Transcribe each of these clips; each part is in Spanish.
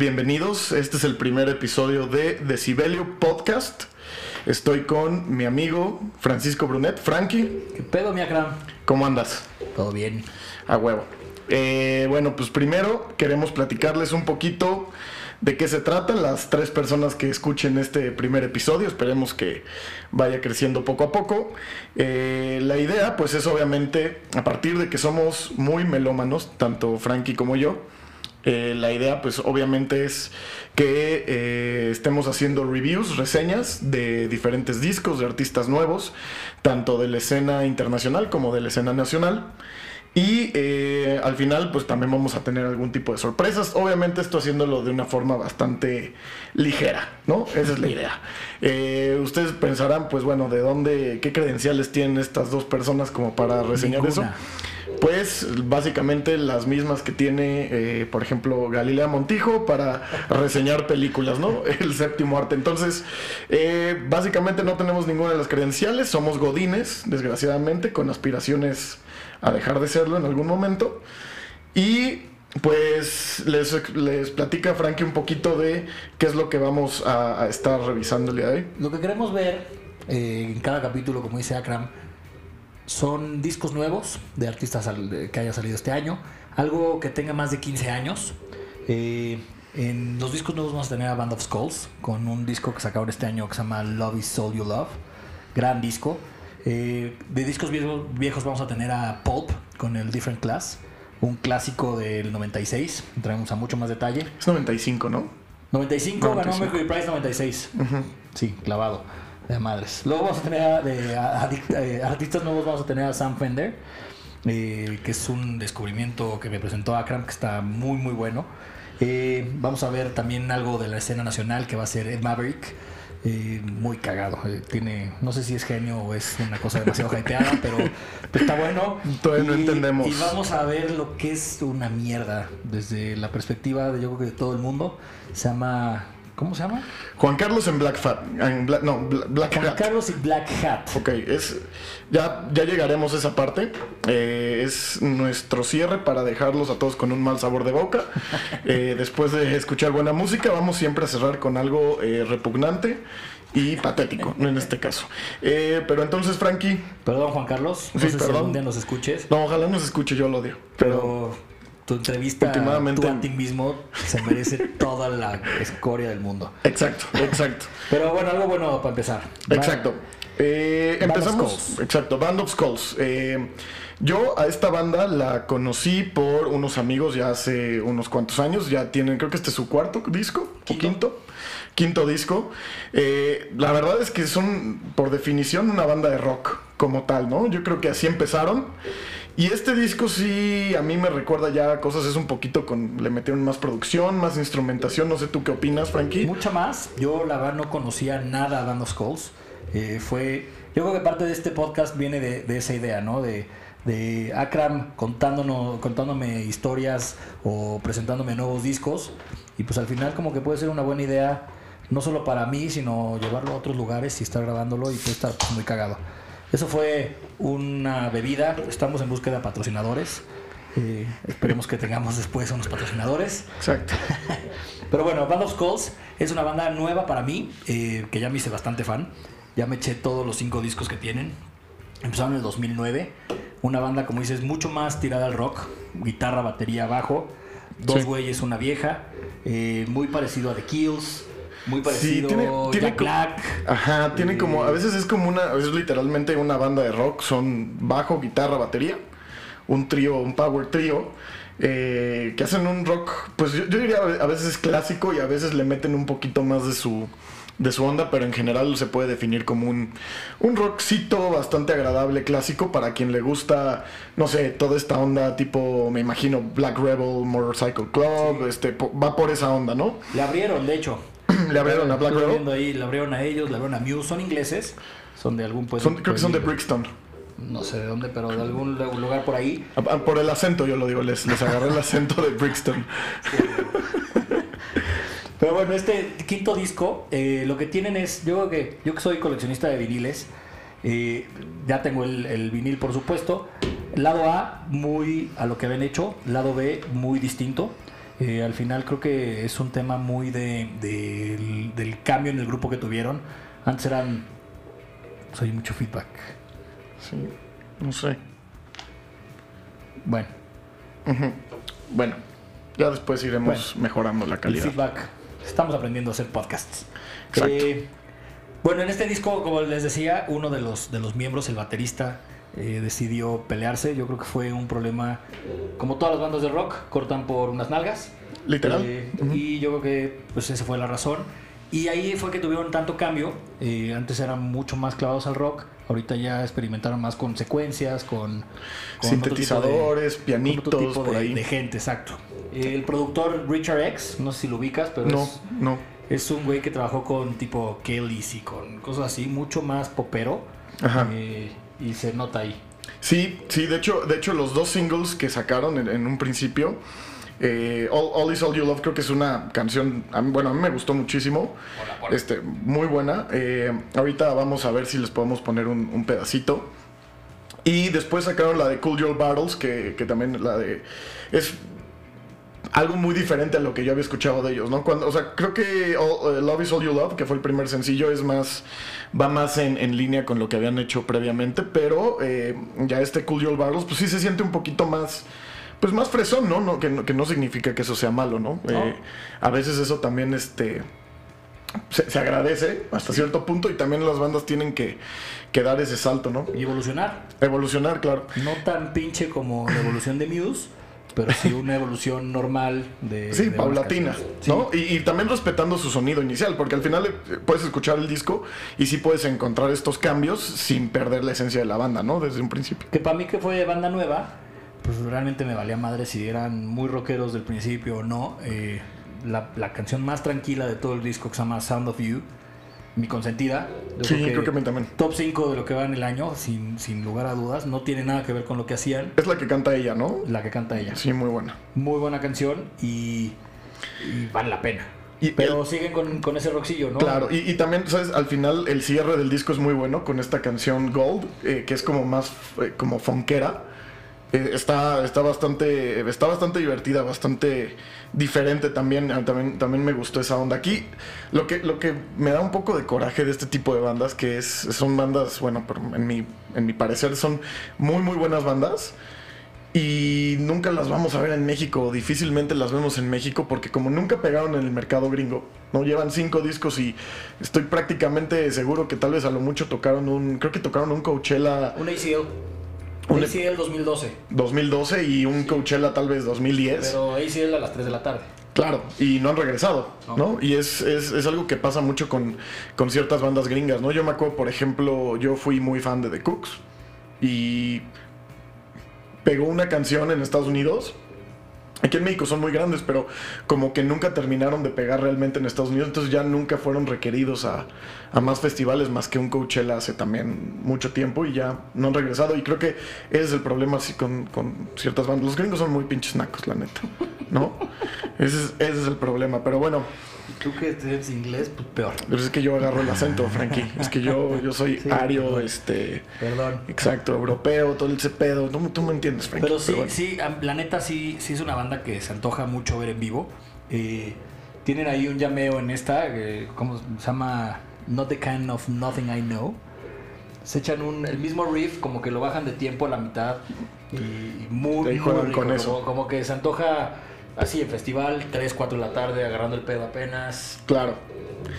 bienvenidos. Este es el primer episodio de Decibelio Podcast. Estoy con mi amigo Francisco Brunet. Frankie, ¿Qué pedo, mi Akram? ¿cómo andas? Todo bien. A huevo. Eh, bueno, pues primero queremos platicarles un poquito de qué se trata. Las tres personas que escuchen este primer episodio, esperemos que vaya creciendo poco a poco. Eh, la idea, pues es obviamente, a partir de que somos muy melómanos, tanto Frankie como yo, eh, la idea, pues obviamente es que eh, estemos haciendo reviews, reseñas de diferentes discos, de artistas nuevos, tanto de la escena internacional como de la escena nacional. Y eh, al final, pues también vamos a tener algún tipo de sorpresas. Obviamente, esto haciéndolo de una forma bastante ligera, ¿no? Esa es la idea. Eh, ustedes pensarán, pues bueno, ¿de dónde, qué credenciales tienen estas dos personas como para reseñar Ninguna. eso? Pues básicamente las mismas que tiene, eh, por ejemplo, Galilea Montijo para reseñar películas, ¿no? El séptimo arte. Entonces, eh, básicamente no tenemos ninguna de las credenciales, somos godines, desgraciadamente, con aspiraciones a dejar de serlo en algún momento. Y pues les, les platica Frankie un poquito de qué es lo que vamos a, a estar revisando el día de hoy. Lo que queremos ver eh, en cada capítulo, como dice Akram, son discos nuevos de artistas al- que haya salido este año. Algo que tenga más de 15 años. Eh, en los discos nuevos vamos a tener a Band of Skulls con un disco que sacaron este año que se llama Love is All You Love. Gran disco. Eh, de discos viejos, viejos vamos a tener a Pulp con el Different Class. Un clásico del 96. Entraremos a mucho más detalle. Es 95, ¿no? 95, ganó 95. Mercury Prize 96. Sí, clavado. De madres. Luego vamos a tener a, de, a- a- eh, artistas nuevos, vamos a tener a Sam Fender, eh, que es un descubrimiento que me presentó Akram, que está muy, muy bueno. Eh, vamos a ver también algo de la escena nacional, que va a ser Ed Maverick. Eh, muy cagado. Eh, tiene, no sé si es genio o es una cosa demasiado hypeada, pero, pero está bueno. Todavía no entendemos. Y vamos a ver lo que es una mierda desde la perspectiva de yo creo que de todo el mundo. Se llama. ¿Cómo se llama? Juan Carlos en Black Fat. En Bla- no, Bla- Black Juan Hat. Carlos y Black Hat. Ok, es, ya, ya llegaremos a esa parte. Eh, es nuestro cierre para dejarlos a todos con un mal sabor de boca. Eh, después de escuchar buena música, vamos siempre a cerrar con algo eh, repugnante y patético, en este caso. Eh, pero entonces, Frankie, Perdón, Juan Carlos. No Sí, sé si perdón. algún día nos escuches. no, ojalá nos escuche, yo lo odio. Pero Pero tu entrevista, Últimamente- tú a ti mismo, se merece toda la escoria del mundo. exacto, exacto. Pero bueno, algo bueno para empezar. Exacto. Eh, Band of empezamos. Skulls. Exacto, Band of Skulls. Eh, yo a esta banda la conocí por unos amigos ya hace unos cuantos años. Ya tienen, creo que este es su cuarto disco o Quinto. quinto. Quinto disco. Eh, la verdad es que son, por definición, una banda de rock como tal, ¿no? Yo creo que así empezaron. Y este disco sí, a mí me recuerda ya cosas, es un poquito con, le metieron más producción, más instrumentación, no sé tú qué opinas, Frankie. Mucha más. Yo la verdad no conocía nada a of Skulls. Eh, fue, yo creo que parte de este podcast viene de, esa idea, ¿no? De, de Akram contándonos, contándome historias o presentándome nuevos discos. Y pues al final como que puede ser una buena idea, no solo para mí, sino llevarlo a otros lugares y estar grabándolo y puede estar muy cagado. Eso fue una bebida. Estamos en búsqueda de patrocinadores. Eh, esperemos que tengamos después unos patrocinadores. Exacto. Pero bueno, Band of Skulls es una banda nueva para mí, eh, que ya me hice bastante fan. Ya me eché todos los cinco discos que tienen. Empezaron en el 2009. Una banda, como dices, mucho más tirada al rock. Guitarra, batería, bajo. Dos Sí. güeyes, una vieja. eh, muy parecido a The Kills. Muy parecido tiene- a tiene Black. Ajá, tiene Eh, como, a veces es como una, es literalmente una banda de rock, son bajo, guitarra, batería, un trío, un power trío, eh, que hacen un rock, pues yo, yo diría a veces es clásico y a veces le meten un poquito más de su, de su onda, pero en general se puede definir como un, un rockcito bastante agradable, clásico, para quien le gusta, no sé, toda esta onda tipo, me imagino, Black Rebel, Motorcycle Club, este, po- va por esa onda, ¿no? Le abrieron, de hecho. Le abrieron a Black Rebel. ahí, le abrieron a ellos, le abrieron a Muse. Son ingleses. Son de algún pueblo. Son- creo que son de Brixton. No sé de dónde, pero de algún lugar por ahí. Ah, ah, Por el acento, yo lo digo, les, les agarré el acento de Brixton. Pero bueno, este quinto disco, eh, lo que tienen es, yo creo que, yo que soy coleccionista de viniles, eh, ya tengo el, el vinil por supuesto. Lado A, muy a lo que habían hecho, lado B, muy distinto. Eh, al final creo que es un tema muy de, del, del cambio en el grupo que tuvieron. Antes eran... Pues hay mucho feedback. Sí, no sé. Bueno. Bueno, ya después iremos mejorando la el calidad. feedback. Estamos aprendiendo a hacer podcasts. Exacto. Eh, bueno, en este disco, como les decía, uno de los, de los miembros, el baterista, eh, decidió pelearse. Yo creo que fue un problema, como todas las bandas de rock, cortan por unas nalgas. Literal. Eh. Y yo creo que pues esa fue la razón. Y ahí fue que tuvieron tanto cambio. Eh, antes eran mucho más clavados al rock. Ahorita ya experimentaron más con secuencias, con, con de- Sintetizadores, con pianitos, tipo por de, ahí. de gente, exacto. El productor Richard X, no sé si lo ubicas, pero No, es, no. es un güey que trabajó con tipo Kellys y con cosas así, mucho más popero. Ajá. Eh, y se nota ahí. Sí, sí, de hecho, de hecho los dos singles que sacaron en, en un principio, eh, All, All Is All You Love creo que es una canción, a mí- bueno, a mí me gustó muchísimo, este, muy buena. Eh, ahorita vamos a ver si les podemos poner un, un pedacito. Y después sacaron la de Cool Your Battles, que, que también la de... Es algo muy diferente a lo que yo había escuchado de ellos, ¿no? Cuando, o sea, creo que All- eh, Love Is All You Love, que fue el primer sencillo, es más, va más en, en línea con lo que habían hecho previamente, pero eh, ya este Cool Your Battles, pues sí se siente un poquito más, pues más fresón, ¿no? no que, no que no significa que eso sea malo, ¿no? No. Eh, a veces eso también, este, se, se agradece hasta cierto punto y también las bandas tienen que, que dar ese salto, ¿no? Y evolucionar. Evolucionar, claro. No tan pinche como la evolución de Muse, pero sí una evolución normal de. Sí, de paulatina. ¿no? Y, y también respetando su sonido inicial, porque al final eh, puedes escuchar el disco y sí puedes encontrar estos cambios sin perder la esencia de la banda, ¿no? Desde un principio. Que para mí que fue banda nueva, pues realmente me valía madre si eran muy rockeros del principio o no. Eh, la, la canción más tranquila de todo el disco que se llama Sound of You, mi consentida. yo Sí, creo que a mí también. Top 5 de lo que va en el año, sin, sin lugar a dudas. No tiene nada que ver con lo que hacían, Es la que canta ella, ¿no? la que canta ella. Sí, muy buena. Muy buena canción y, y vale la pena. Y Pero el- siguen con, con ese rockcillo, ¿no? Claro, y, y también, ¿sabes? Al final el cierre del disco es muy bueno con esta canción Gold, eh, que es como más eh, como funkera. Eh, está, está bastante está bastante divertida, bastante diferente también, ah, también. También me gustó esa onda. Aquí lo que, lo que me da un poco de coraje de este tipo de bandas, que es, son bandas, bueno, en mi, en mi parecer son muy, muy buenas bandas. Y nunca las vamos a ver en México, difícilmente las vemos en México, porque como nunca pegaron en el mercado gringo, no llevan cinco discos y estoy prácticamente seguro que tal vez a lo mucho tocaron un, creo que tocaron un Coachella Un ACL. Un- ACL 2012. 2012 y un Coachella tal vez 2010. Pero ACL a las 3 de la tarde. Claro, y no han regresado. Y es, es, es algo que pasa mucho con, con ciertas bandas gringas, ¿no? Yo me acuerdo, por ejemplo, yo fui muy fan de The Cooks y pegó una canción en Estados Unidos. Aquí en México son muy grandes, pero como que nunca terminaron de pegar realmente en Estados Unidos, entonces ya nunca fueron requeridos a, a más festivales más que un Coachella hace también mucho tiempo y ya no han regresado. Y creo que ese es el problema así con, con ciertas bandas. Los gringos son muy pinches nacos, la neta, ¿no? Ese es, ese es el problema, pero bueno, tú que eres inglés, pues peor. pero es que yo agarro el acento, Frankie. Es que yo, yo soy Sí, ario, perdón. este, Perdón. exacto, europeo, todo ese pedo. Tú, tú me entiendes, Frankie. Pero sí, bueno. sí, la neta sí, sí es una banda que se antoja mucho ver en vivo. Eh, tienen ahí un llameo en esta, eh, ¿cómo se llama? Not the kind of nothing I know. Se echan un, el mismo riff, como que lo bajan de tiempo a la mitad. Y muy, muy rico, con eso. Como, como que se antoja así en festival, 3, 4 de la tarde, agarrando el pedo apenas. Claro.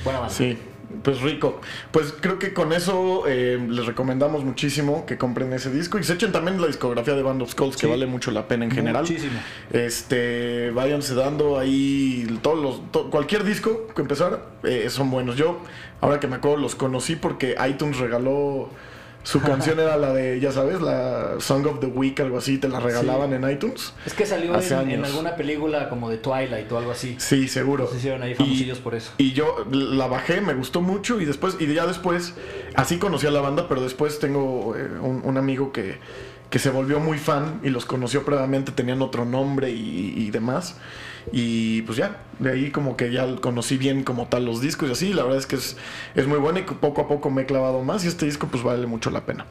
Buena banda. Sí, pues rico. Pues creo que con eso eh, les recomendamos muchísimo que compren ese disco y se echen también la discografía de Band of Skulls, que vale mucho la pena en general. Muchísimo. Este, váyanse dando ahí todos los, to- cualquier disco que empezar eh, son buenos. Yo, ahora que me acuerdo, los conocí porque iTunes regaló su canción era la de, ya sabes, la Song of the Week, algo así, te la regalaban en iTunes. Es que salió Hace en, alguna película como de Twilight o algo así. Sí, seguro. Se hicieron ahí Y- famosillos por eso. Y yo la bajé, me gustó mucho y después, y ya después, así conocí a la banda, pero después tengo eh, un, un amigo que, que se volvió muy fan y los conoció previamente, tenían otro nombre y, y demás. Y pues ya, de ahí como que ya conocí bien como tal los discos y así, la verdad es que es, es muy bueno y poco a poco me he clavado más y este disco pues vale mucho la pena.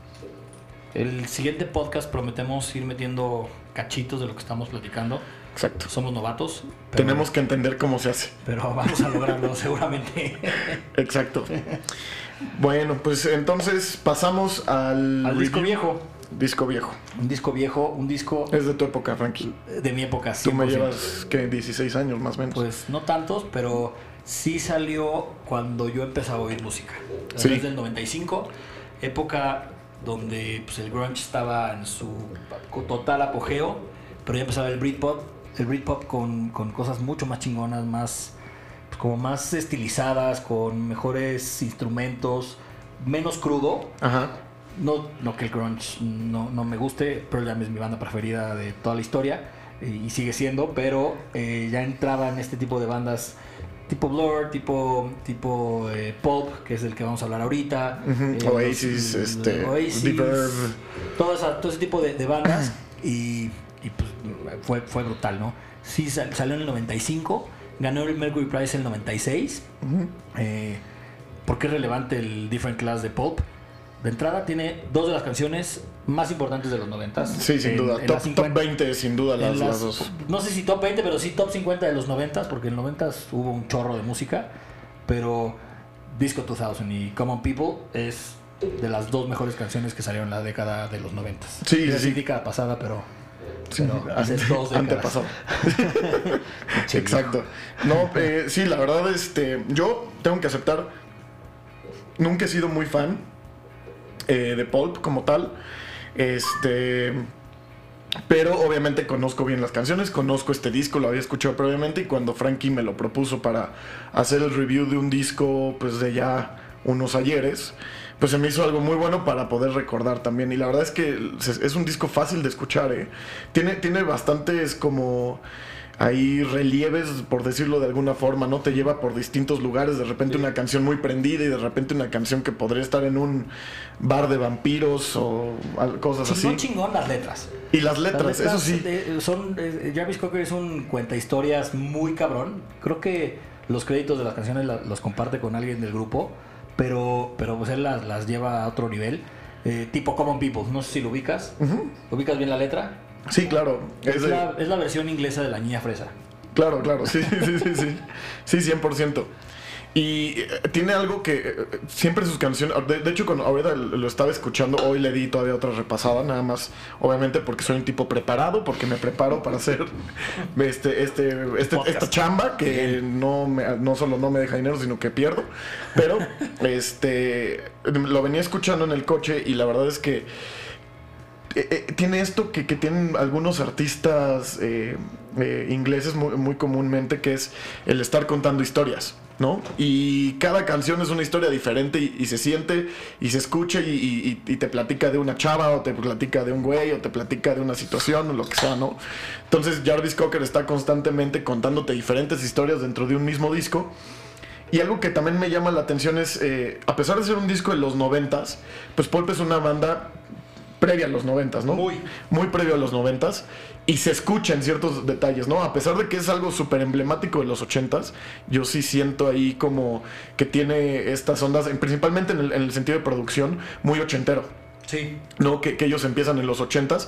El siguiente podcast prometemos ir metiendo cachitos de lo que estamos platicando. Exacto. Somos novatos. pero- Tenemos que entender cómo se hace. Pero vamos a lograrlo seguramente. Exacto. Bueno, pues entonces pasamos al, Al disco viejo. Disco viejo. Un disco viejo, un disco Es de tu época, Frankie. de mi época. Tú me 100%. llevas, ¿qué? 16 años más o menos. Pues no tantos, pero sí salió cuando yo empezaba a oír música. Sí. Desde el 95, época donde pues, el grunge estaba en su total apogeo, pero ya empezaba el Britpop, el Britpop con, con cosas mucho más chingonas, más pues, como más estilizadas, con mejores instrumentos, menos crudo. Ajá. No, no que el grunge no, no me guste, Pearl Jam es mi banda preferida de toda la historia y, sigue siendo, pero eh, ya entraba en este tipo de bandas tipo Blur, tipo, tipo eh, Pulp, que es el que vamos a hablar ahorita. Eh, Oasis, los- este, Oasis, Deep todo, esa- todo ese tipo de, de bandas y, y, pues, fue, fue brutal, ¿no? Sí, sal- salió en el 95, ganó el Mercury Prize en el 96. Ujú. Eh, ¿Por qué es relevante el Different Class de Pulp? De entrada tiene dos de las canciones más importantes de los 90. Sí, sin duda. top, top 20, sin duda, las, las dos. No sé si top 20, pero sí top 50 de los 90, porque en los 90 hubo un chorro de música. Pero Disco 2000 y Common People es de las dos mejores canciones que salieron en la década de los 90. Sí, a sí. década pasada, pero, Sí, pero hace ante- dos antepasado. Exacto. No, eh, sí, la verdad, este, yo tengo que aceptar, nunca he sido muy fan eh, de Pulp como tal. Este, pero obviamente conozco bien las canciones, conozco este disco, lo había escuchado previamente y cuando Frankie me lo propuso para hacer el review de un disco, pues de ya unos ayeres, pues se me hizo algo muy bueno para poder recordar también. Y la verdad es que es un disco fácil de escuchar, ¿eh? Tiene, tiene bastantes como ahí relieves, por decirlo de alguna forma, ¿no? Te lleva por distintos lugares, de repente una canción muy prendida y de repente una canción que podría estar en un bar de vampiros o cosas Chingón, así. chingón las letras. Y las letras, Las eso sí. eh, son, eh, Jarvis Cocker es un cuenta historias muy cabrón. Creo que los créditos de las canciones los comparte con alguien del grupo, pero, pero pues él las, las lleva a otro nivel. Eh, tipo Common People, no sé si lo ubicas. ¿Ubicas bien la letra? Sí, claro. Es, la, es la versión inglesa de la niña fresa. Claro, claro, sí, sí, sí, sí. Sí, 100%. Y eh, tiene algo que eh, siempre sus canciones, de, de hecho cuando ahorita lo estaba escuchando, hoy le di todavía otra repasada, nada más, obviamente porque soy un tipo preparado, porque me preparo para hacer este, este, este esta chamba que no, me- no solo no me deja dinero, sino que pierdo. Pero este lo venía escuchando en el coche y la verdad es que eh, eh, tiene esto que, tienen algunos artistas eh, ingleses muy, comúnmente, que es el estar contando historias, ¿no? Y cada canción es una historia diferente y, se siente y se escucha y, te platica de una chava o te platica de un güey o te platica de una situación o lo que sea, ¿no? Entonces Jarvis Cocker está constantemente contándote diferentes historias dentro de un mismo disco. Y algo que también me llama la atención es, a pesar de ser un disco de los noventas, pues Pulp es una banda previa a los noventas, ¿no? Muy. Muy previo a los noventas. Y se escucha en ciertos detalles, ¿no? A pesar de que es algo súper emblemático de los ochentas, yo sí siento ahí como que tiene estas ondas, en- principalmente en el, en el sentido de producción, muy ochentero. Sí. ¿no? Que, que ellos empiezan en los 80s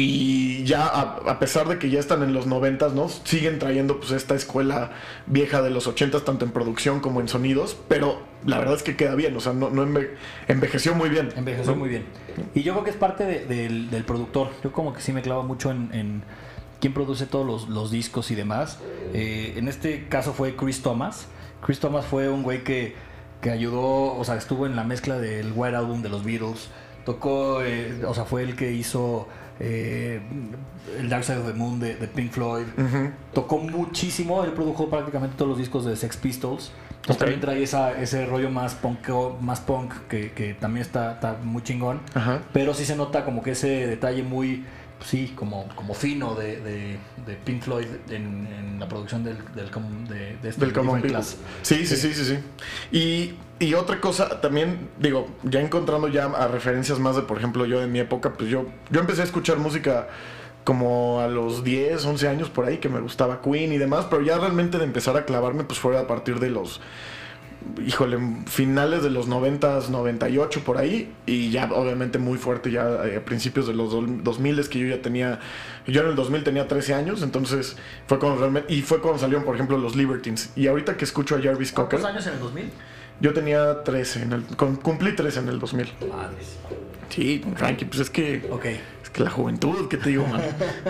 y ya a, pesar de que ya están en los 90s, ¿no? Siguen trayendo pues esta escuela vieja de los 80s tanto en producción como en sonidos, pero la verdad es que queda bien, o sea, no, enve- envejeció muy bien. Envejeció muy bien. Y yo creo que es parte de- del, productor. Yo como que sí me clavo mucho en, quién produce todos los, los discos y demás. Eh, en este caso fue Chris Thomas. Chris Thomas fue un güey que, que ayudó, o sea, estuvo en la mezcla del White Album de los Beatles. Tocó, eh, o sea, fue el que hizo eh, el Dark Side of the Moon de, de Pink Floyd. Tocó muchísimo, él produjo prácticamente todos los discos de Sex Pistols. Entonces también trae esa, ese rollo más punk, más punk que, que también está, está muy chingón. Pero sí se nota como que ese detalle muy, sí, como, como fino de, de, de Pink Floyd en, en la producción del, del, de, de este Del Common. Class. Sí, sí, sí, sí, sí. Y, y otra cosa, también, digo, ya encontrando ya a referencias más de, por ejemplo, yo de mi época, pues yo, yo empecé a escuchar música como a los 10, 11 años por ahí, que me gustaba Queen y demás, pero ya realmente de empezar a clavarme, pues fue a partir de los híjole, finales de los 90, 98 por ahí, y ya obviamente muy fuerte ya eh, a principios de los 2000 es que yo ya tenía, yo en el 2000 tenía 13 años, entonces fue cuando realmente, y fue cuando salieron por ejemplo los Libertines, y ahorita que escucho a Jarvis Cocker. ¿Cuántos años en el 2000? Yo tenía 13, en el, cumplí 13 en el 2000. Madres. Sí, Frankie, pues es que... Ok. Es que la juventud, ¿qué te digo, man?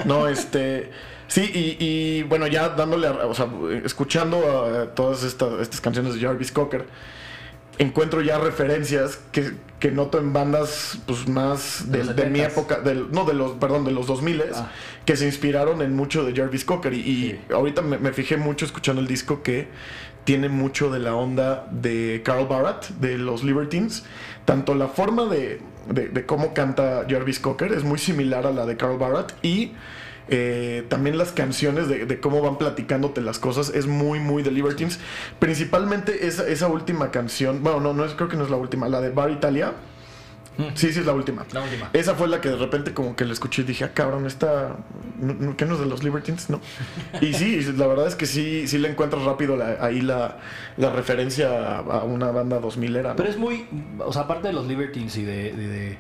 No, este... Sí, y, y, bueno, ya dándole, o sea, escuchando a todas estas, estas canciones de Jarvis Cocker, encuentro ya referencias que, que noto en bandas pues más de, de, mi época, del, no de los, perdón, de los 2000 ah. que se inspiraron en mucho de Jarvis Cocker. Y, y ahorita me, me, fijé mucho escuchando el disco que tiene mucho de la onda de Carl Barat, de los Libertines. Tanto la forma de, de, cómo canta Jarvis Cocker es muy similar a la de Carl Barat y eh, también las canciones de, cómo van platicándote las cosas es muy, muy de Libertines. Principalmente esa, esa última canción, bueno, no, no es, creo que no es la última, la de Bar Italia. Mm. Sí, sí, es la última. La última. Esa fue la que de repente como que la escuché y dije, ah, cabrón, esta... ¿Qué no es de los Libertines? No. y sí, la verdad es que sí, sí le encuentras rápido ahí la, la, referencia a, una banda 2000 era. Pero es muy... O sea, aparte de los Libertines y de, de,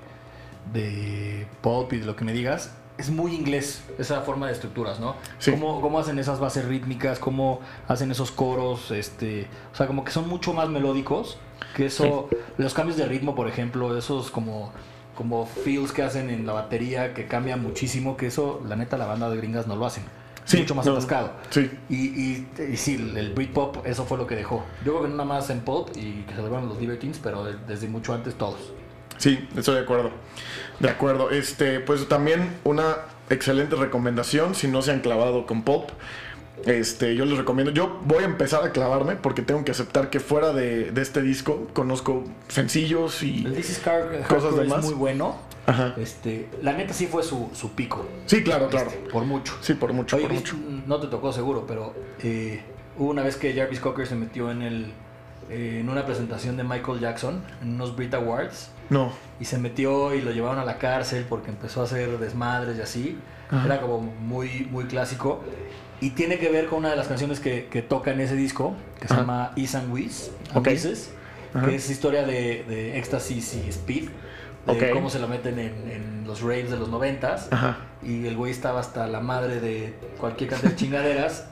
de pop y de lo que me digas, es muy inglés esa forma de estructuras, ¿no? Sí. ¿Cómo, ¿Cómo, hacen esas bases rítmicas? ¿Cómo hacen esos coros? Este, o sea, como que son mucho más melódicos que eso. Los cambios de ritmo, por ejemplo, esos como, como feels que hacen en la batería que cambian muchísimo, que eso, la neta, la banda de gringas no lo hacen. Sí, mucho más atascado. Sí. Y, y, y, sí, el Britpop, eso fue lo que dejó. Yo creo que no nada más en pop y que se lo los Libertines, pero desde mucho antes todos. Sí, estoy de acuerdo. De acuerdo. Este, pues también una excelente recomendación si no se han clavado con pop. Este, yo les recomiendo. Yo voy a empezar a clavarme porque tengo que aceptar que fuera de, este disco conozco sencillos y cosas demás. Es muy bueno. Ajá. Este, la neta sí fue su, pico. Sí, claro, este, claro. Por mucho. Sí, por mucho, por mucho. No te tocó seguro, pero eh, hubo una vez que Jarvis Cocker se metió en el eh, en una presentación de Michael Jackson en unos Brit Awards no. Y se metió y lo llevaron a la cárcel porque empezó a hacer desmadres y así. Era como muy, muy clásico. Y tiene que ver con una de las canciones que, que toca en ese disco, que se llama Is and Wiz, que es historia de, de éxtasis y speed. De cómo se lo meten en, en los raves de los noventas. Y el güey estaba hasta la madre de cualquier cantidad de chingaderas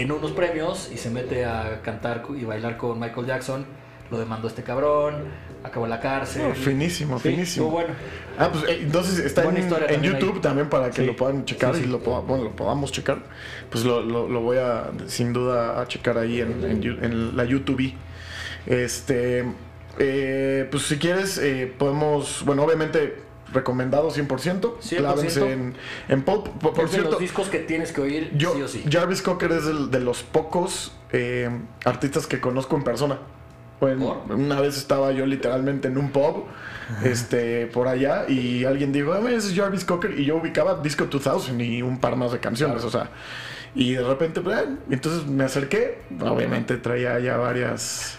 en unos premios y se mete a cantar y bailar con Michael Jackson. Lo demandó este cabrón acabó en la cárcel. finísimo, finísimo. bueno. Ah, pues eh, entonces está en, YouTube también para que lo puedan checar y lo, bueno, lo podamos checar. Pues lo, lo, voy a, sin duda, a checar ahí en, en la YouTube. Este, eh, pues si quieres, eh, podemos, bueno, obviamente recomendado 100%. 100%. en, en pop. Por, cierto, los discos que tienes que oír, yo, sí o sí. Jarvis Cocker es de los pocos artistas que conozco en persona. Bueno, una vez estaba yo literalmente en un pub este, por allá y alguien dijo, ah, ese es Jarvis Cocker y yo ubicaba Disco 2000 y un par más de canciones, o sea, y de repente, pues, entonces me acerqué, obviamente traía ya varias,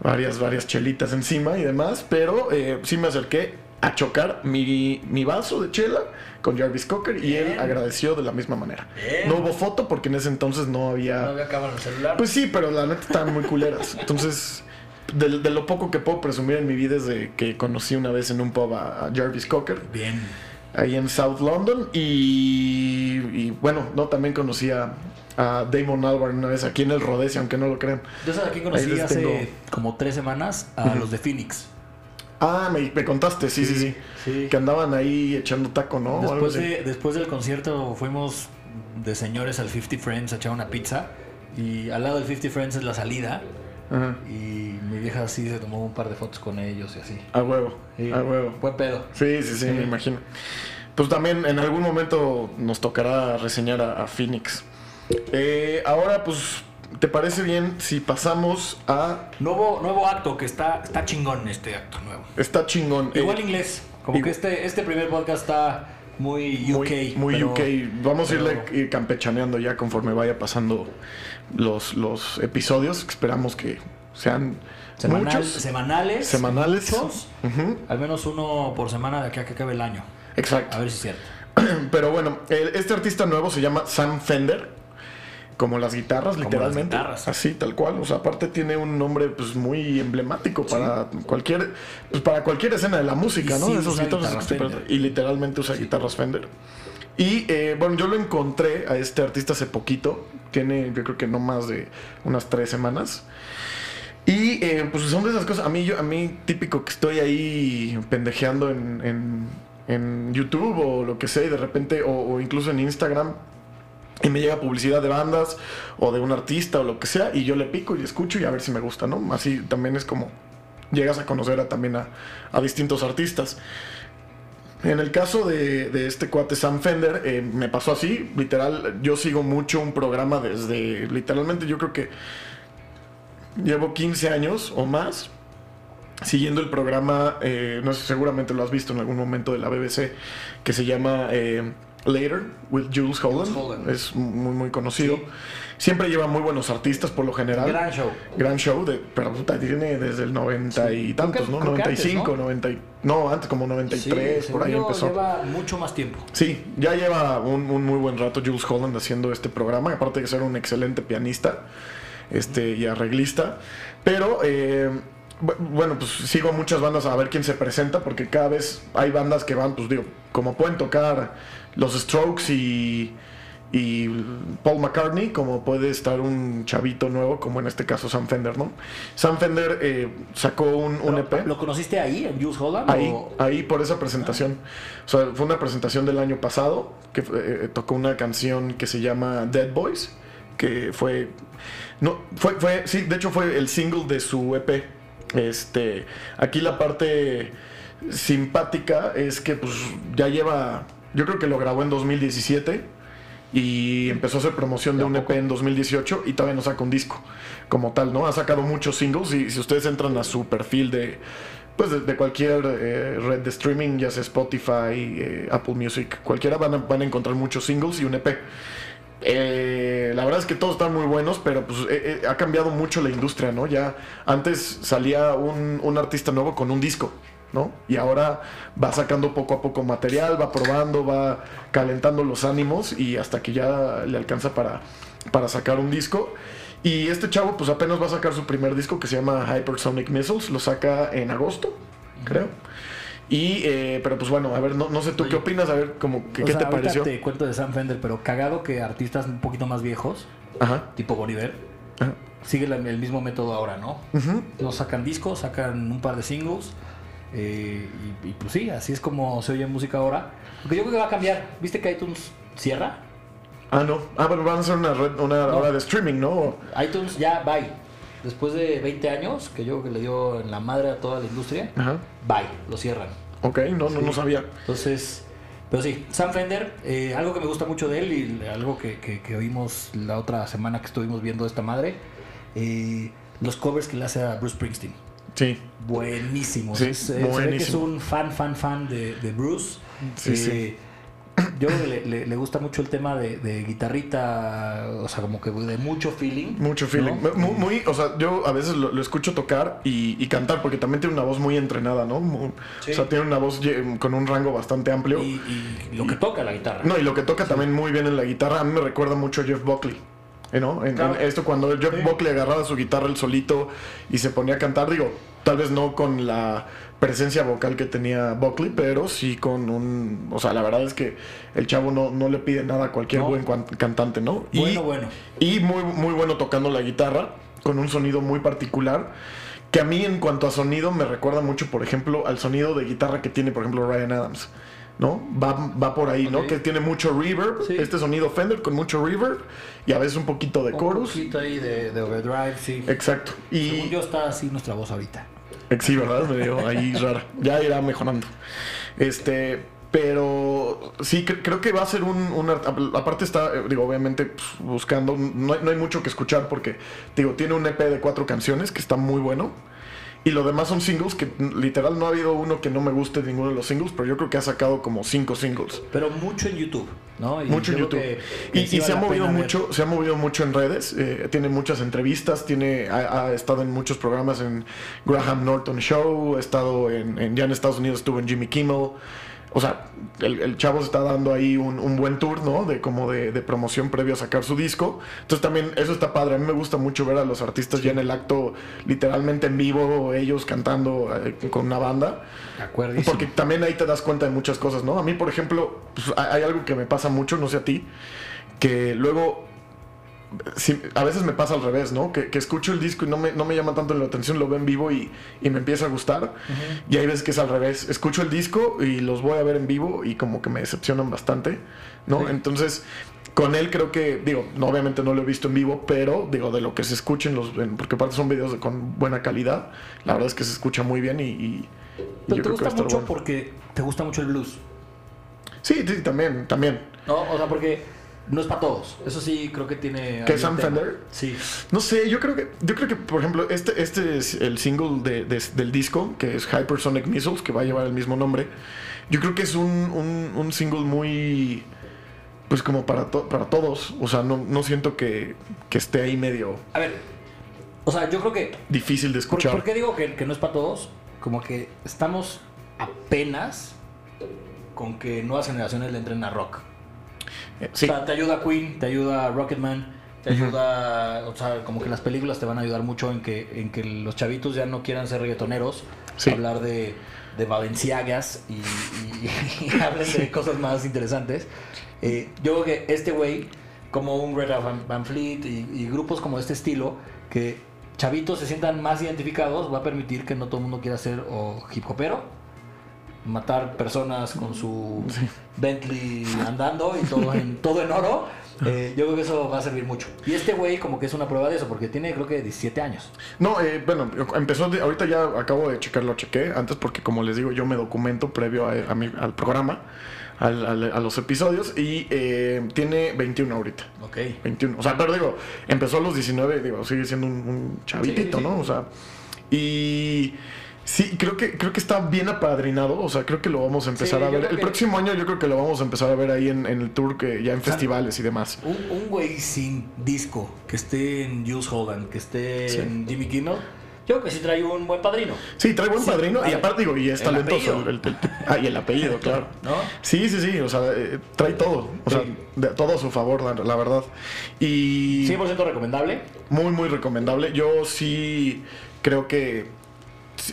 varias, varias chelitas encima y demás, pero eh, sí me acerqué a chocar mi, mi vaso de chela con Jarvis Cocker y él agradeció de la misma manera. No hubo foto porque en ese entonces no había... No había cámara en el celular. Pues sí, pero la neta estaban muy culeras. Entonces de, lo poco que puedo presumir en mi vida es de que conocí una vez en un pub a, Jarvis Cocker. Bien. Ahí en South London. Y, bueno, no también conocí a, Damon Albarn una vez aquí en el Rodesi, aunque no lo crean. Yo sabes aquí conocí hace como tres semanas a los de Phoenix. Ah, me, contaste, sí, sí, sí, Que andaban ahí echando taco, ¿no? Después, después del concierto fuimos de señores al 50 Friends a echar una pizza. Y al lado del 50 Friends es la salida. Y mi vieja así se tomó un par de fotos con ellos y así. A huevo, a huevo. Buen pedo. Sí, sí, sí, me imagino. Pues también en algún momento nos tocará reseñar a, Phoenix. Eh, ahora, pues, ¿te parece bien si pasamos a. Nuevo, nuevo acto, que está, está chingón este acto nuevo. Está chingón. Igual eh, inglés. Como que este, este primer podcast está muy UK. Muy, UK. Vamos a irle campechaneando ya conforme vaya pasando los, los episodios. Esperamos que sean muchos. Semanales. Semanales. Al menos uno por semana de aquí a que acabe el año. Exacto. A ver si es cierto. Pero bueno, este artista nuevo se llama Sam Fender. Como las guitarras, Como literalmente. las guitarras. Así, tal cual. O sea, aparte tiene un nombre pues muy emblemático para cualquier pues, para cualquier escena de la música, Y ¿no? sí usa guitarras y literalmente usa guitarras Fender. Y eh, bueno, yo lo encontré a este artista hace poquito. Tiene, yo creo que no más de unas tres semanas. Y eh, pues son de esas cosas. A mí, yo, a mí típico que estoy ahí pendejeando en, en, en YouTube o lo que sea, y de repente, o, o incluso en Instagram, y me llega publicidad de bandas o de un artista o lo que sea, y yo le pico y escucho y a ver si me gusta, ¿no? Así también es como llegas a conocer a, también a, a distintos artistas. En el caso de, este cuate Sam Fender, eh, me pasó así, literal, yo sigo mucho un programa desde, literalmente yo creo que llevo 15 años o más siguiendo el programa, eh, no sé, seguramente lo has visto en algún momento de la BBC, que se llama eh, Later with Jules Holland. Holland. Es muy, muy conocido. Sí. Siempre lleva muy buenos artistas por lo general. Gran show. Gran show, de, pero puta, tiene desde el 90 y tantos, que- ¿no? creo que antes, 95, ¿no? 90 y- no, antes como 93, Sí, por ahí empezó. Lleva mucho más tiempo. Sí, ya lleva un, un muy buen rato Jules Holland haciendo este programa, aparte de ser un excelente pianista este, y arreglista. Pero, eh, bu- bueno, pues sigo muchas bandas a ver quién se presenta, porque cada vez hay bandas que van, pues digo, como pueden tocar los Strokes y, y Paul McCartney, como puede estar un chavito nuevo, como en este caso Sam Fender, ¿no? Sam Fender eh, sacó un, un E EP. ¿Lo conociste ahí, en Jules Holland? Ahí, o- ahí por esa presentación. O sea, fue una presentación del año pasado que eh, tocó una canción que se llama Dead Boys, que fue no fue fue sí, de hecho fue el single de su EP. Este, aquí la parte simpática es que pues ya lleva yo creo que lo grabó en 2017 y empezó a hacer promoción de ¿De a un EP en 2018 y todavía no saca un disco como tal, ¿no? Ha sacado muchos singles y si ustedes entran a su perfil de pues de, de cualquier eh, red de streaming, ya sea Spotify, eh, Apple Music, cualquiera van a, van a encontrar muchos singles y un EP. Eh, la verdad es que todos están muy buenos, pero pues eh, eh, ha cambiado mucho la industria, ¿no? Ya antes salía un, un artista nuevo con un disco, ¿no? Y ahora va sacando poco a poco material, va probando, va calentando los ánimos y hasta que ya le alcanza para, para sacar un disco. Y este chavo pues apenas va a sacar su primer disco que se llama Hypersonic Missiles, lo saca en agosto, creo. Y, eh, pero pues bueno, a ver, no, no sé tú qué opinas, a ver, como, que, ¿qué sea, te pareció? te cuento de Sam Fender, pero cagado que artistas un poquito más viejos, Ajá, tipo Boniver, ajá. sigue el mismo método ahora, ¿no? Ujú. No sacan discos, sacan un par de singles. Eh, y, y, pues sí, así es como se oye música ahora. Porque yo creo que va a cambiar. ¿Viste que iTunes cierra? Ah, no. Ah, bueno, van a hacer una, red, una No. hora de streaming, ¿no? iTunes ya, bye. Después de 20 años, que yo creo que le dio en la madre a toda la industria, Ajá. bye, lo cierran. Ok, no, no, no sabía. Entonces, pero sí, Sam Fender, eh, algo que me gusta mucho de él y algo que, que- que oímos la otra semana que estuvimos viendo esta madre, eh, los covers que le hace a Bruce Springsteen. Sí, Buenísimos. Sí, Es, eh, se ve que es buenísimo. un fan, fan, fan de, de Bruce. Sí, Eh, sí. Yo creo que le, le- le gusta mucho el tema de, de guitarrita, o sea, como que de mucho feeling. mucho feeling. ¿no? Muy, muy- o sea, yo a veces lo, lo escucho tocar y, y cantar porque también tiene una voz muy entrenada, ¿no? Sí. O sea, tiene una voz con un rango bastante amplio. Y, y lo que toca la guitarra. No, y lo que toca también muy bien en la guitarra, a mí me recuerda mucho a Jeff Buckley. ¿Eh, ¿No? En, Claro. en esto cuando Jeff Sí. Buckley agarraba su guitarra él solito y se ponía a cantar, digo, tal vez no con la presencia vocal que tenía Buckley, pero sí con un... O sea, la verdad es que el chavo no, no le pide nada a cualquier No. buen cantante, ¿no? Y- Bueno, bueno. y muy, muy bueno tocando la guitarra, con un sonido muy particular. Que a mí, en cuanto a sonido, me recuerda mucho, por ejemplo, al sonido de guitarra que tiene, por ejemplo, Ryan Adams. ¿No? Va, va por ahí, ¿no? Que tiene mucho reverb, Sí. este sonido Fender con mucho reverb y a veces un poquito de Un chorus. poquito ahí de, de overdrive, sí. Exacto. Según Y yo está así nuestra voz ahorita. sí, ¿verdad? Me dio ahí rara. Ya irá mejorando. Este, pero sí, cre- creo que va a ser un, un art- aparte está, eh, digo, obviamente pues, buscando, no hay, no hay mucho que escuchar porque, digo, tiene un EP de cuatro canciones que está muy bueno. Y lo demás son singles que literal no ha habido uno que no me guste ninguno de los singles, pero yo creo que ha sacado como cinco singles. Pero mucho en YouTube, ¿no? Y Mucho en YouTube. que- que y sí y vale se ha movido ver. mucho, se ha movido mucho en redes, eh, tiene muchas entrevistas, tiene, ha, ha estado en muchos programas en Graham Norton Show, ha estado en, en- ya en Estados Unidos estuvo en Jimmy Kimmel. O sea, el, el chavo se está dando ahí un, un buen tour, ¿no? De como de, de promoción previo a sacar su disco. Entonces también eso está padre. A mí me gusta mucho ver a los artistas ya en el acto, literalmente en vivo, ellos cantando eh, con una banda. De acuerdo. Porque también ahí te das cuenta de muchas cosas, ¿no? A mí, por ejemplo, pues, hay hay algo que me pasa mucho, no sé a ti, que luego a veces me pasa al revés, ¿no? Que, que escucho el disco y no me, no me llama tanto la atención, lo veo en vivo y, y me empieza a gustar. Y hay veces que es al revés. Escucho el disco y los voy a ver en vivo y como que me decepcionan bastante, ¿no? Sí. Entonces, con él creo que, digo, no, obviamente no lo he visto en vivo, pero digo, de lo que se escuchen, los, porque aparte son videos de- con buena calidad, la verdad es que se escucha muy bien y... y- Pero yo creo te que va gusta a estar mucho bueno. porque te gusta mucho el blues. Sí, sí, también, también. ¿No? O sea, porque no es para todos. Eso sí, creo que tiene. ¿Que ahí Sam. Fender? Sí. No sé, yo creo que, yo creo que por ejemplo, este, este es el single de- de- del disco, que es Hypersonic Missiles, que va a llevar el mismo nombre. Yo creo que es un, un- un single muy, pues como para, to- para todos. O sea, no, no siento que, que esté ahí medio A ver. O sea, yo creo que. difícil de ¿Por, escuchar. por qué digo que, que no es para todos? Como que estamos apenas con que nuevas generaciones le entren a rock. Eh, sí, O sea, te ayuda Queen, te ayuda Rocketman, te ayuda, o sea, como que las películas te van a ayudar mucho en que, en que los chavitos ya no quieran ser reggaetoneros, Sí. hablar de, de Balenciagas y, y- y hablen de cosas más interesantes. Eh, yo creo que este güey, como un Red Van, Van Fleet y, y grupos como este estilo, que chavitos se sientan más identificados, va a permitir que no todo el mundo quiera ser o hip hopero, matar personas con su Bentley andando y todo en, todo en oro. Eh, yo creo que eso va a servir mucho. Y este güey como que es una prueba de eso, porque tiene creo que 17 años. No, eh, bueno, empezó, de- ahorita ya acabo de checar, lo chequé antes porque como les digo, yo me documento previo a, a mi- al programa, al- al- a los episodios y eh, tiene 21 ahorita. Ok. 21. O sea, pero digo, empezó a los 19, digo, sigue siendo un, un chavitito, Sí, sí. ¿no? O sea, y sí, creo que, creo que está bien apadrinado, o sea, creo que lo vamos a empezar Sí, a ver. El que- próximo año yo creo que lo vamos a empezar a ver ahí en, en el tour, que ya en sea, festivales y demás. Un, un güey sin disco, que esté en Jules Holland, que esté Sí. en Jimmy Kimmel, yo creo que sí trae un buen padrino. Sí, trae buen Sí, padrino y aparte digo, y es El talentoso. el- el- ah, y el apellido, claro. ¿No? Sí, sí, sí, o sea, eh, trae todo, o sea, de- todo a su favor, la, la verdad. Y 100% recomendable. muy, muy recomendable. Yo sí creo que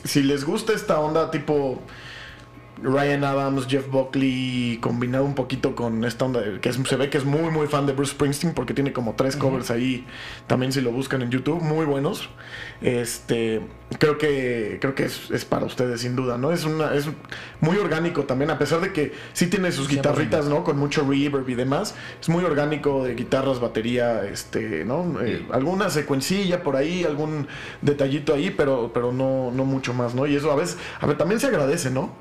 si, les gusta esta onda tipo Ryan Adams, Jeff Buckley, combinado un poquito con esta onda, de- que es- se ve que es muy, muy fan de Bruce Springsteen porque tiene como tres covers ahí, también si lo buscan en YouTube, muy buenos. Este, creo que, creo que es, es para ustedes sin duda, ¿no? Es una, es muy orgánico también, a pesar de que sí tiene sus 100%. guitarritas, ¿no? Con mucho reverb y demás, es muy orgánico de guitarras, batería, este, ¿no? Eh, Sí. alguna secuencilla por ahí, algún detallito ahí, pero, pero no, no mucho más, ¿no? Y eso a veces, a ver, también se agradece, ¿no?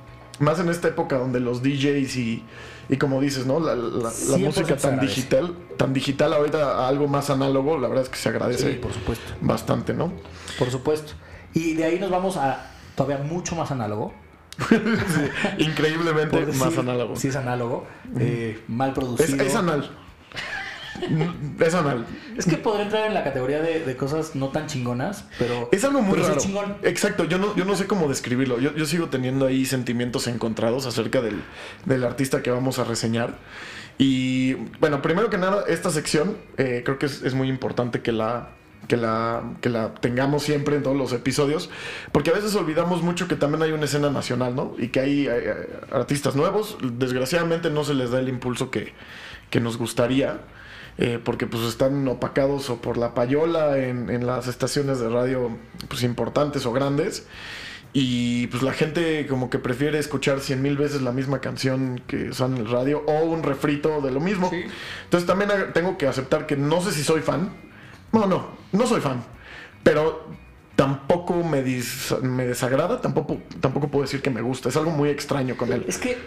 Más en esta época donde los DJs y, y como dices, ¿no? La, la- la 100% música tan digital, tan digital ahorita a algo más análogo, la verdad es que se agradece Sí, por supuesto. bastante, ¿no? Por supuesto. Y de ahí nos vamos a todavía mucho más análogo. Increíblemente decir- más análogo. Sí, es análogo. eh, mal Es, producido. es anal. Mm, es anal. Es que podría entrar en la categoría de, de cosas no tan chingonas, pero. Es algo muy raro. chingón. Exacto, yo no, yo no sé cómo describirlo. Yo, yo sigo teniendo ahí sentimientos encontrados acerca del, del artista que vamos a reseñar. Y bueno, primero que nada, esta sección eh, creo que es, es muy importante que la, que, la, que la tengamos siempre en todos los episodios, porque a veces olvidamos mucho que también hay una escena nacional, ¿no? Y que hay, artistas nuevos, desgraciadamente no se les da el impulso que, que nos gustaría. Eh, porque pues están opacados o por la payola en, en las estaciones de radio pues importantes o grandes y pues la gente como que prefiere escuchar cien mil veces la misma canción que son en el radio o un refrito de lo mismo. Sí. Entonces también tengo que aceptar que no sé si soy fan. No, no, no soy fan. Pero tampoco me, dis- me desagrada, tampoco, tampoco puedo decir que me gusta. Es algo muy extraño con él. Es que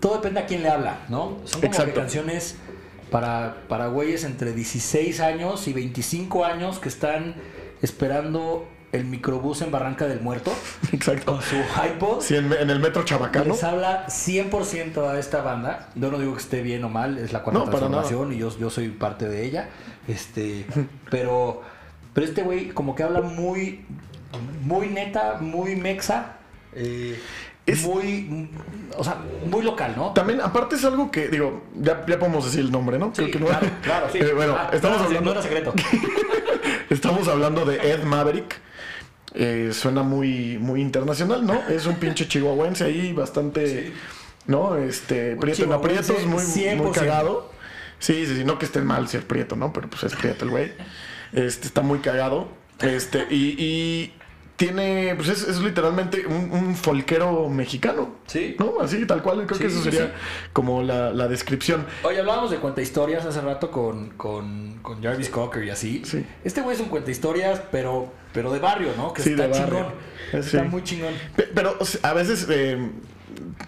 todo depende a quién le habla, ¿no? Son como Exacto. que canciones para, para güeyes entre 16 años y 25 años que están esperando el microbús en Barranca del Muerto Exacto. con su iPod. Sí, en, en el metro chabacano. Les habla 100% a esta banda. Yo no digo que esté bien o mal, es la cuarta No, transformación y yo, yo soy parte de ella. Este, pero, pero este güey como que habla muy, muy neta, muy mexa. Eh, Es- muy, o sea, muy local, ¿no? También, aparte es algo que, digo, ya, ya podemos decir el nombre, ¿no? Sí, Creo que no. claro, claro, sí. Eh, bueno, Ah, estamos hablando... No era secreto. Estamos hablando de Ed Maverick. Eh, suena muy, muy internacional, ¿no? Es un pinche chihuahuense ahí bastante, ¿no? Este, prieto en aprietos, muy, muy 100%. cagado. Sí, sí, sí, no que esté mal ser prieto, ¿no? Pero pues es prieto el güey. Este, está muy cagado. Este, y, y tiene, pues es, es literalmente un, un folquero mexicano. Sí. ¿No? Así, tal cual, creo que eso sería sí. como la, la descripción. Oye, hablábamos de cuenta historias hace rato con, con, con Jarvis Cocker y así. Sí. Este güey es un cuenta historias, pero, pero de barrio, ¿no? Que Sí, está de barrio. chingón. Sí. Está muy chingón. Pe- Pero o sea, a veces, eh,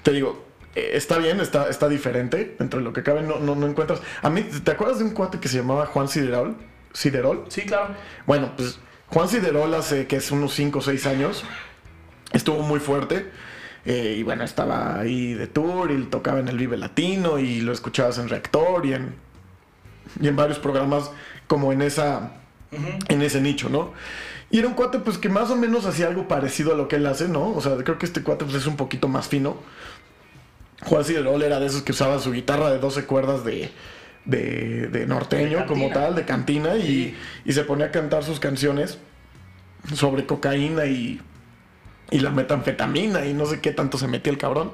te digo, eh, está bien, está, está diferente. Dentro de lo que cabe, no, no, no encuentras. A mí, ¿te acuerdas de un cuate que se llamaba Juan Siderol? ¿Siderol? Sí, claro. Bueno, pues Juan Siderol hace que es unos 5 o 6 años. Estuvo muy fuerte. eh, y bueno, estaba ahí de tour y tocaba en el Vive Latino y lo escuchabas en Reactor y en, y en varios programas como en esa en ese nicho, ¿no? Y era un cuate pues que más o menos hacía algo parecido a lo que él hace, ¿no? O sea, creo que este cuate pues es un poquito más fino. Juan Ciderol era de esos que usaba su guitarra de 12 cuerdas de, de, de norteño De como tal, de cantina, y, Sí. y se ponía a cantar sus canciones sobre cocaína y, y la metanfetamina y no sé qué tanto se metía el cabrón.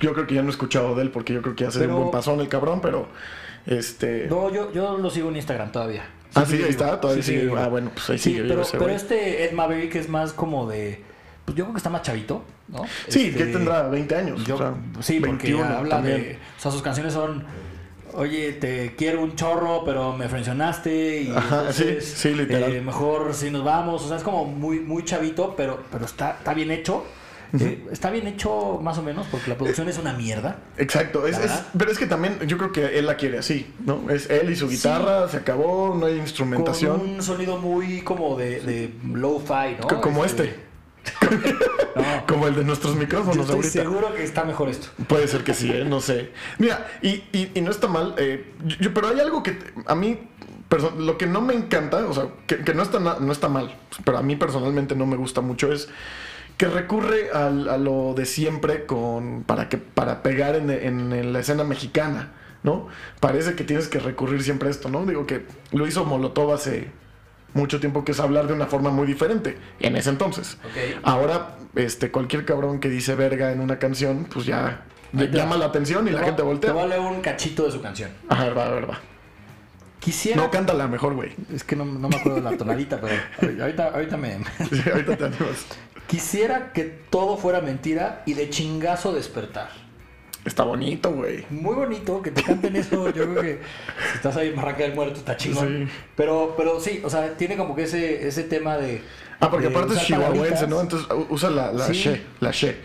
Yo creo que ya no he escuchado de él porque yo creo que ya se dio un buen pasón el cabrón, pero este... No, yo, yo lo sigo en Instagram todavía. ah, sí, ahí está, todavía Sí, sigue. Ah, bueno, pues ahí Sí, sigue pero, pero este Ed Maverick es más como de. Pues yo creo que está más chavito, ¿no? Sí, Este, que tendrá 20 años. yo- o sea, sí, porque 21 habla también. de. O sea, sus canciones son. Oye, te quiero un chorro, pero me frencionaste y Ajá, entonces, sí, sí, literal. eh, mejor si nos vamos. O sea, es como muy, muy chavito, pero, pero está, está bien hecho. Eh, está bien hecho más o menos porque la producción es una mierda. Exacto, es, es- pero es que también yo creo que él la quiere así, ¿no? Es él y su guitarra, se acabó, no hay Con instrumentación. un sonido muy como de, de low-fi, ¿no? Co- como este, No, como el de nuestros yo micrófonos estoy ahorita. seguro que está mejor esto. Puede ser que sí, ¿eh? no sé. Mira, y, y- y no está mal, eh, yo- pero hay algo que a mí, lo que no me encanta, o sea, que, que no, está no está mal, pero a mí personalmente no me gusta mucho es que recurre al- a lo de siempre con, para, que, para pegar en, en- en la escena mexicana, ¿no? Parece que tienes que recurrir siempre a esto, ¿no? Digo que lo hizo Molotov hace mucho tiempo que es hablar de una forma muy diferente, en ese entonces. Ahora, este, cualquier cabrón que dice verga en una canción, pues ya te llama va. la atención y Te la gente Te a voltea. leer un cachito de su canción. Ajá, verdad, verdad. Quisiera. No, cántala mejor, güey. es que no, no me acuerdo de la tonadita, pero ahorita, ahorita me. Sí, ahorita te animas. Quisiera que todo fuera mentira y de chingazo despertar. Está bonito, güey. Muy bonito que te canten eso. Yo creo que si estás ahí en Barranca del Muerto está chingón. Sí. Pero, pero sí, o sea, tiene como que ese, ese tema de. Ah, porque de aparte es chihuahuense. ¿no? Entonces usa la, la Sí. she, la she.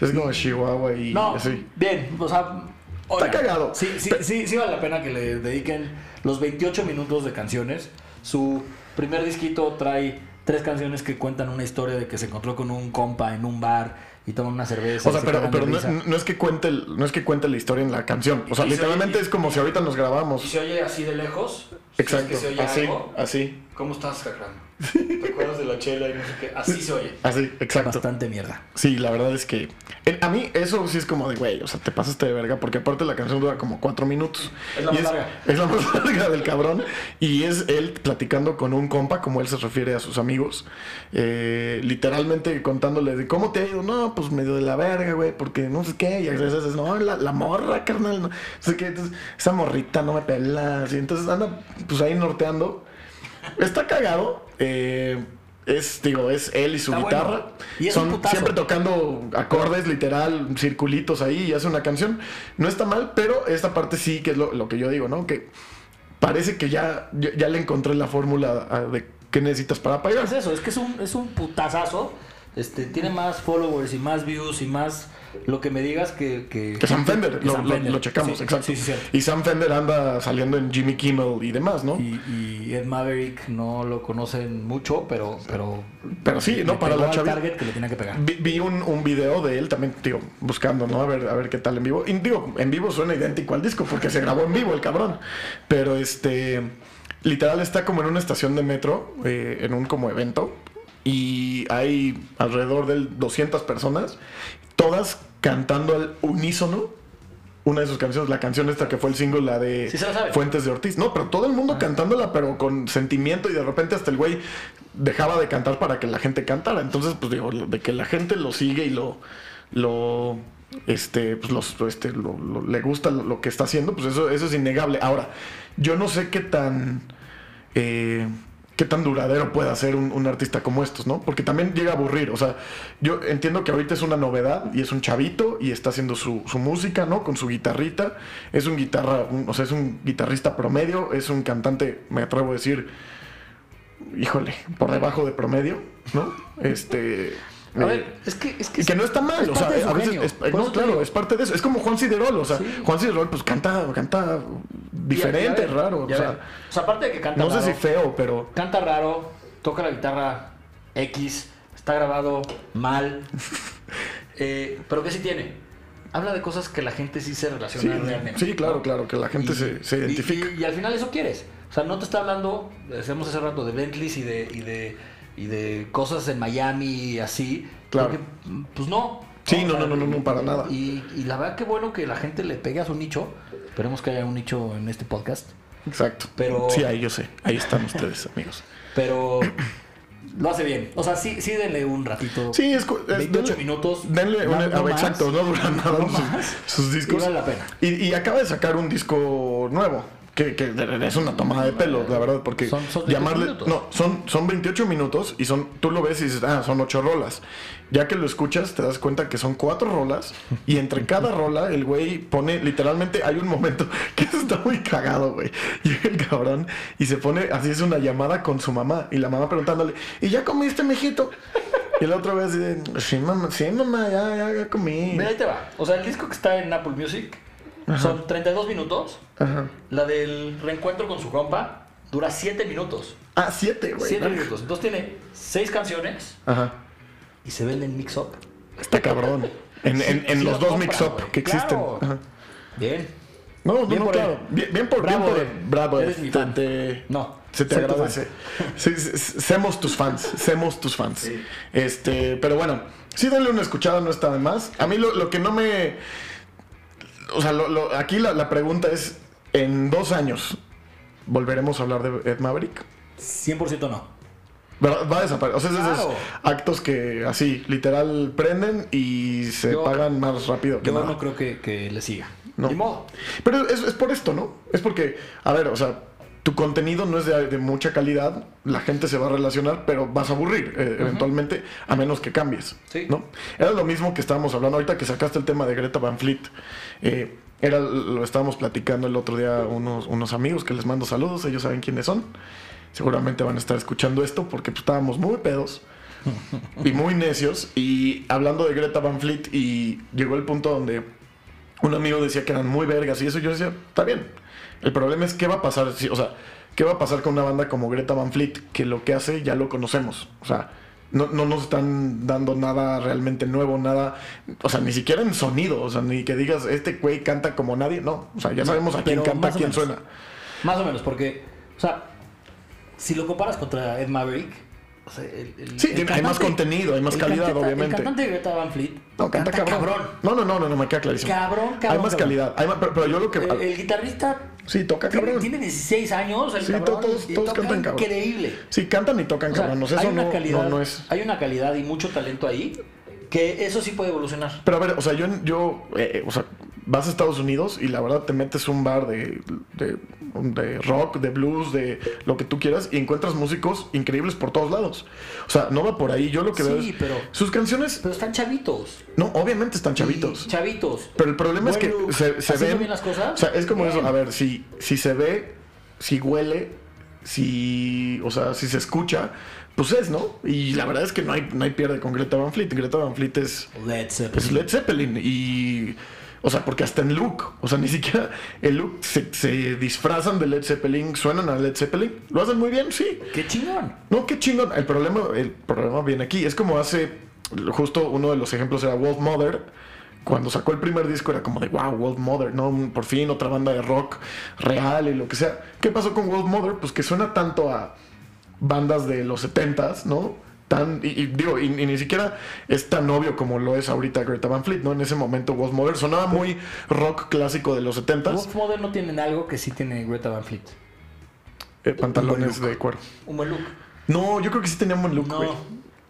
Es como Chihuahua y No, así. bien, o sea. oigan, cagado. Sí, sí, Pe- sí, sí vale la pena que le dediquen los 28 minutos de canciones. Su primer disquito trae tres canciones que cuentan una historia de que se encontró con un compa en un bar y toman una cerveza. O sea, se pero, pero no, no es que cuente el- no es que cuente la historia en la canción. O sea, Y se literalmente oye- es como si ahorita nos grabamos. Y se oye así de lejos. Es Exacto. que se oye Así, algo. así, ¿Cómo estás, Cacrán? ¿Te acuerdas de la chela y no sé qué? Así se oye. así, exacto. Bastante mierda. Sí, la verdad es que a mí eso sí es como de, güey, o sea, te pasaste de verga, porque aparte la canción dura como cuatro minutos. Es la Y más larga. Es la más larga del cabrón. Y es él platicando con un compa, como él se refiere a sus amigos, eh, literalmente contándole de cómo te ha ido. No, pues medio de la verga, güey, porque no sé qué. Y a veces es, no, la, la morra, carnal, no sé qué. Entonces, esa morrita no me pela. así. entonces anda, pues ahí norteando. Está cagado. eh, es, digo, es él y su Está guitarra. bueno. Y Son siempre tocando acordes, literal, circulitos ahí y hace una canción. No está mal, pero esta parte sí que es lo, lo que yo digo, ¿no? Que parece que ya, ya, le encontré la fórmula de qué necesitas para pagar. Es eso, es que es un, es un putazazo. Este, tiene más followers y más views y más lo que me digas que... Que, Que Sam Fender, que lo, Sam lo- Fender. lo checamos, Sí, exacto. Sí, sí. Y Sam Fender anda saliendo en Jimmy Kimmel y demás, ¿no? Y, y Ed Maverick no lo conocen mucho, pero... Pero, Pero sí, ¿no? Para la al chavi- target que le tiene que pegar. Vi, vi un, un video de él también, digo, buscando, ¿no? A ver, a ver qué tal en vivo. Y digo, en vivo suena idéntico al disco porque se grabó en vivo el cabrón. Pero este, literal está como en una estación de metro, eh, en un como evento. Y hay alrededor de 200 personas, todas cantando al unísono una de sus canciones, la canción esta que fue el single, la de Sí. Fuentes de Ortiz. No, pero todo el mundo cantándola, pero con sentimiento y de repente hasta el güey dejaba de cantar para que la gente cantara. Entonces, pues digo, de que la gente lo sigue y lo, lo, este, pues los, este, lo- lo- le gusta lo, lo que está haciendo, pues eso, eso es innegable. Ahora, yo no sé qué tan, eh, qué tan duradero puede ser un, artista como estos, ¿no? Porque también llega a aburrir. O sea, yo entiendo que ahorita es una novedad y es un chavito y está haciendo su, música, ¿no? Con su guitarrita. Es un guitarra, o sea, es un guitarrista promedio, es un cantante, me atrevo a decir, híjole, por debajo de promedio, ¿no? Este. A eh, ver, es que, es que, no está mal, es o sea, a veces es, Por no, claro, es parte de eso. Es como Juan Ciderol, o sea, Sí. Juan Ciderol pues canta, canta diferente, raro, o sea, ver, o sea, aparte de que canta no sé raro, si feo, pero canta raro, toca la guitarra X, está grabado mal, eh, pero ¿qué sí tiene? Habla de cosas que la gente sí se sí, relaciona realmente. sí, claro, ¿no? claro, que la gente Y- se, se y- identifica. Y, y al final eso quieres. O sea, no te está hablando, decíamos hace rato, de Bentleys y de, y de, y de cosas en Miami y así. Claro. Porque, pues no. Sí, no, no, no, no, no, para nada. Y, y la verdad que bueno que la gente le pegue a su nicho. Esperemos que haya un nicho en este podcast. Exacto. pero- Sí, ahí yo sé, ahí están ustedes, amigos. Pero lo hace bien. O sea, sí, sí denle un ratito. Sí, es, es 28 denle- minutos. Denle una- no más. exacto, no duran nada No sus, discos. Y vale la pena. Y, y acaba de sacar un disco nuevo. Que, que es una tomada de pelo, la verdad, porque Son- son 28 llamarle. minutos. No, son, son 28 minutos y son tú lo ves y dices, ah, son 8 rolas. Ya que lo escuchas, te das cuenta que son 4 rolas y entre cada rola el güey pone, literalmente, hay un momento que está muy cagado, güey. Llega el cabrón y se pone, así es una llamada con su mamá y la mamá preguntándole, ¿y ya comiste, mijito? Y la otra vez dice, sí, mamá, sí, mamá, ya, ya, ya comí. Mira, ahí te va. O sea, el disco que está en Apple Music son 32 minutos. Ajá. La del reencuentro con su compa dura 7 minutos. Ah, 7, güey. 7 minutos. Entonces tiene 6 canciones Ajá. y se venden mix-up. Está cabrón. En, en, en Sí los lo dos mix-up que existen. Claro. Ajá. Bien. No, no, Bien no, por claro. Bien, bien por, bien Bravo, por él. Bravo, Eres mi fan. te- No, Se te agradece. Sí, semos tus fans. Semos tus fans. Este, pero bueno, sí denle una escuchada, no está de más. A mí lo, lo que no me. O sea, lo- lo- aquí la, la pregunta es: en dos años, ¿volveremos a hablar de Ed Maverick? 100% no. Va va a desaparecer. O sea, es esos actos que así, literal, prenden y se Yo- pagan más rápido que Yo nada. no creo que, que le siga. No. Ni modo. Pero es, es por esto, ¿no? Es porque, a ver, o sea, tu contenido no es de, de mucha calidad, la gente se va a relacionar, pero vas a aburrir eh, eventualmente, a menos que cambies. Sí. ¿no? Era lo mismo que estábamos hablando ahorita que sacaste el tema de Greta Van Fleet. Eh, era, lo estábamos platicando el otro día unos, unos amigos que les mando saludos, ellos saben quiénes son. Seguramente van a estar escuchando esto porque pues, estábamos muy pedos y muy necios. Y hablando de Greta Van Fleet, y llegó el punto donde un amigo decía que eran muy vergas y eso yo decía, está bien. El problema es qué va a pasar, si- o sea, qué va a pasar con una banda como Greta Van Fleet, que lo que hace ya lo conocemos. O sea, no, no nos están dando nada realmente nuevo, nada, o sea, ni siquiera en sonido, o sea, ni que digas, este güey canta como nadie, no, o sea, ya sabemos a quién Pero canta, a quién menos. suena. Más o menos, porque, o sea, si lo comparas contra Ed Maverick, o sea, el, el- Sí, el tiene- hay más contenido, hay más calidad, cantante- obviamente. El cantante de Greta Van Fleet No, canta, cabrón. No, no, no, no, no, me queda clarísimo. Cabrón, cabrón, Hay más cabrón. calidad, hay más- pero, pero yo lo que... El, el guitarrista sí, toca tiene, cabrón. tiene 16 años, el Sí, cabrón, todos- y todos toca cantan cabrón. increíble. Sí, cantan y tocan O sea, cabrón, o sea, hay una no, calidad, no, no es... hay una calidad y mucho talento ahí que eso sí puede evolucionar. Pero a ver, o sea, yo, yo eh, o sea, vas a Estados Unidos y la verdad te metes un bar de, de, de rock, de blues, de lo que tú quieras y encuentras músicos increíbles por todos lados. O sea, no va por ahí. Yo lo que Sí, veo es... pero- Sus canciones, Pero están chavitos. no, obviamente están chavitos. Chavitos. Pero el problema es que se, se ven... bien las cosas. O sea, es como bien. eso. A ver, si, si se ve, si huele, si... O sea, si se escucha, pues es, ¿no? Y la verdad es que no hay, no hay pierde con Greta Van Fleet. Greta Van Fleet es... Led Zeppelin. Es Led Zeppelin y... O sea, porque hasta en look, o sea, ni siquiera el look se, se disfrazan de Led Zeppelin, suenan a Led Zeppelin, lo hacen muy bien, sí. ¡Qué chingón! No, qué chingón. El problema, el problema viene aquí. Es como hace, justo uno de los ejemplos era Wolf Mother. Cuando sacó el primer disco era como de, wow, Wolf Mother, ¿no? Por fin otra banda de rock real y lo que sea. ¿Qué pasó con Wolf Mother? Pues que suena tanto a bandas de los 70s, ¿no? Tan. Y, y digo, y, y ni siquiera es tan obvio como lo es ahorita Greta Van Fleet, ¿no? En ese momento Wolf Mother sonaba muy rock clásico de los 70s. Wolf Mother no tienen algo que sí tiene Greta Van Fleet. eh, pantalones de cuero. Un buen look. No, yo creo que sí tenía un buen look, No. güey.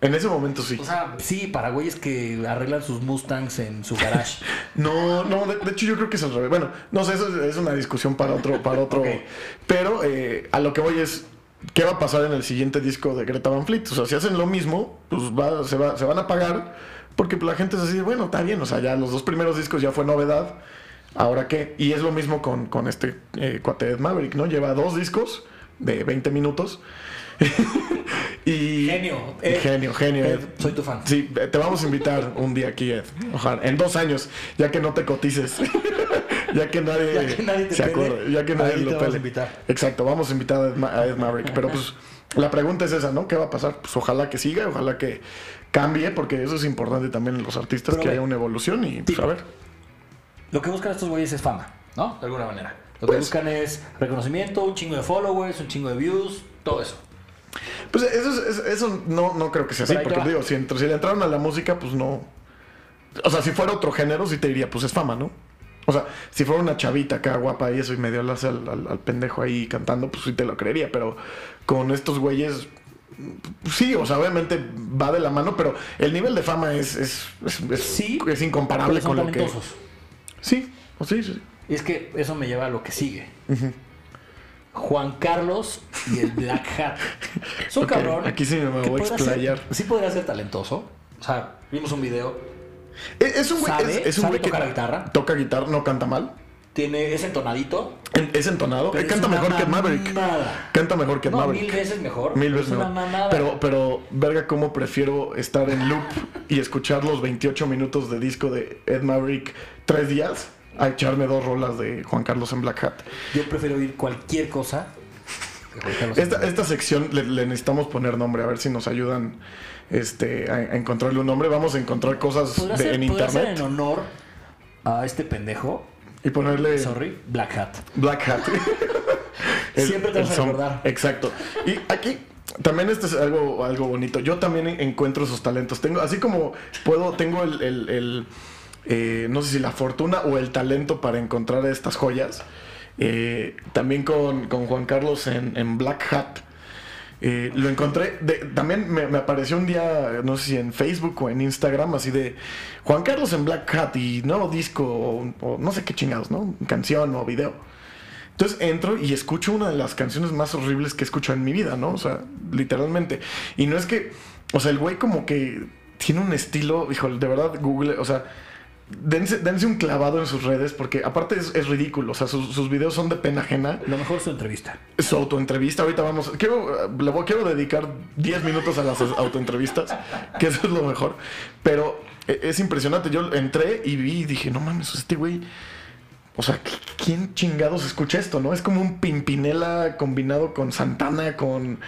En ese momento sí. O sea, sí, para güeyes que arreglan sus Mustangs en su garage. No, no, de, de hecho yo creo que es al revés. Bueno, no sé, eso es, es una discusión para otro, para otro. Pero eh, a lo que voy es, ¿qué va a pasar en el siguiente disco de Greta Van Fleet? O sea, si hacen lo mismo, pues va, se, va, se van a pagar, porque la gente es así, bueno, está bien, o sea, ya los dos primeros discos ya fue novedad, ¿ahora qué? Y es lo mismo con, con este eh, cuate Maverick, ¿no? Lleva dos discos de 20 minutos. y Genio, Ed. genio, genio. Ed, Ed. soy tu fan. Sí, te vamos a invitar un día aquí, Ed. Ojalá. En dos años, ya que no te cotices. ya que nadie, Ya que nadie te se pele, acuerde. Ya que nadie ahí te lo vamos a pele. invitar. Exacto, vamos a invitar a Ed, Ma- a Ed Maverick. Pero pues la pregunta es esa, ¿no? ¿Qué va a pasar? Pues ojalá que siga, ojalá que cambie, porque eso es importante también en los artistas, Pero que haya una evolución y pues a ver. Lo que buscan estos güeyes es fama, ¿no? De alguna manera. Lo que Pues- buscan es reconocimiento, un chingo de followers, un chingo de views, todo eso. Pues eso, es- es- eso no, no creo que sea así, Pero te porque digo, si, si le entraron a la música, pues no. O sea, si fuera otro género, sí te diría, pues es fama, ¿no? O sea, si fuera una chavita acá guapa y eso y medio le hace al, al- al pendejo ahí cantando, pues sí te lo creería, pero con estos güeyes. pues Sí, o sea, obviamente va de la mano, pero el nivel de fama es, es, es, es- Sí, es incomparable con lo que. Sí, sí, sí. Y es que eso me lleva a lo que sigue. Juan Carlos y el Black Hat. Es un cabrón. aquí sí me voy a ser- explayar. sí podría ser talentoso. O sea, vimos un video. Es, es un güey, ¿Sabe? es, es un ¿Sabe güey que tocar la guitarra? toca guitarra, no canta mal. Tiene ese entonadito. En- Es entonado, pero eh, es canta mejor que Maverick. Canta mejor que No, Maverick. mil veces mejor. Mil veces es mejor. Pero, pero, verga, cómo prefiero estar en loop y escuchar los 28 minutos de disco de Ed Maverick tres días a echarme dos rolas de Juan Carlos en Black Hat. Yo prefiero oír cualquier cosa. Esta, esta sección le, le necesitamos poner nombre, a ver si nos ayudan este, a, a encontrarle un nombre. Vamos a encontrar cosas de- ser, en internet en honor a este pendejo. y ponerle Sorry, Black Hat. Black Hat. Siempre te vas a recordar. Exacto. Y aquí también esto es algo, algo bonito. Yo también encuentro esos talentos. Tengo, así como puedo, tengo el, el- el, eh, no sé si la fortuna o el talento para encontrar estas joyas. Eh, también con, con Juan Carlos en, Black Hat. eh, lo encontré, también me, me apareció un día, no sé si en Facebook o en Instagram, así de Juan Carlos en Black Hat y nuevo disco o, o no sé qué chingados, ¿no? Canción o video. Entonces entro y escucho una de las canciones más horribles que he escuchado en mi vida, ¿no? O sea, literalmente. Y no es que, o sea, el güey como que tiene un estilo, híjole, de verdad, Google, o sea, dense, dense un clavado en sus redes porque aparte es, es ridículo, o sea, sus, sus videos son de pena ajena. Lo mejor es su entrevista. Su autoentrevista, ahorita vamos, quiero, le voy, quiero dedicar 10 minutos a las autoentrevistas, que eso es lo mejor. Pero eh, es impresionante, yo entré y vi y dije, no mames, este güey... O sea, ¿quién chingados escucha esto, no? Es como un Pimpinela combinado con Santana, con...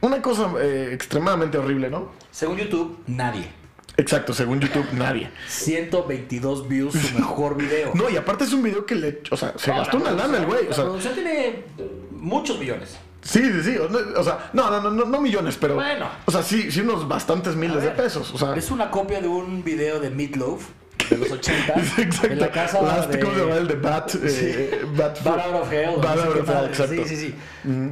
Una cosa eh, extremadamente horrible, ¿no? Según YouTube, nadie. Exacto, según YouTube, nadie. 122 views su mejor video. No, y aparte es un video que le... O sea, se No, gastó la una lana el güey. O sea, producción tiene muchos millones. sí, sí, sí. O, sea, no, no, no, no, millones, pero... Bueno. O sea, sí, sí unos bastantes miles de pesos. O sea, Es una copia de un video de Meatloaf de los 80 exacto. en la casa Last- de ¿Cómo se llama el de Bat? Eh, Bat, Out of Hell. Sé Out of Hell, exacto. Sí, sí, sí.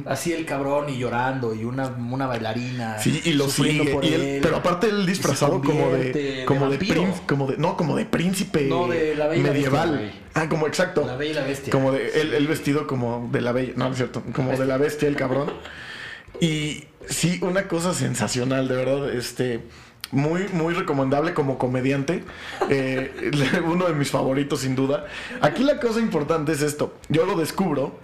Así el cabrón y llorando y una, una bailarina. Sí, y lo sigue. por y él- él. pero aparte él disfrazado como de. Como de, vampiro. prín- como de. No, como de príncipe No, de la Bella y la medieval. Bestia, ah, como exacto. La Bella y la Bestia. Como de. Él, él vestido como de la bella. No, no es cierto. Como de la bestia, el cabrón. Y sí, una cosa sensacional, de verdad. Este. Muy, muy recomendable como comediante. Eh, uno de mis favoritos, sin duda. Aquí la cosa importante es esto. Yo lo descubro.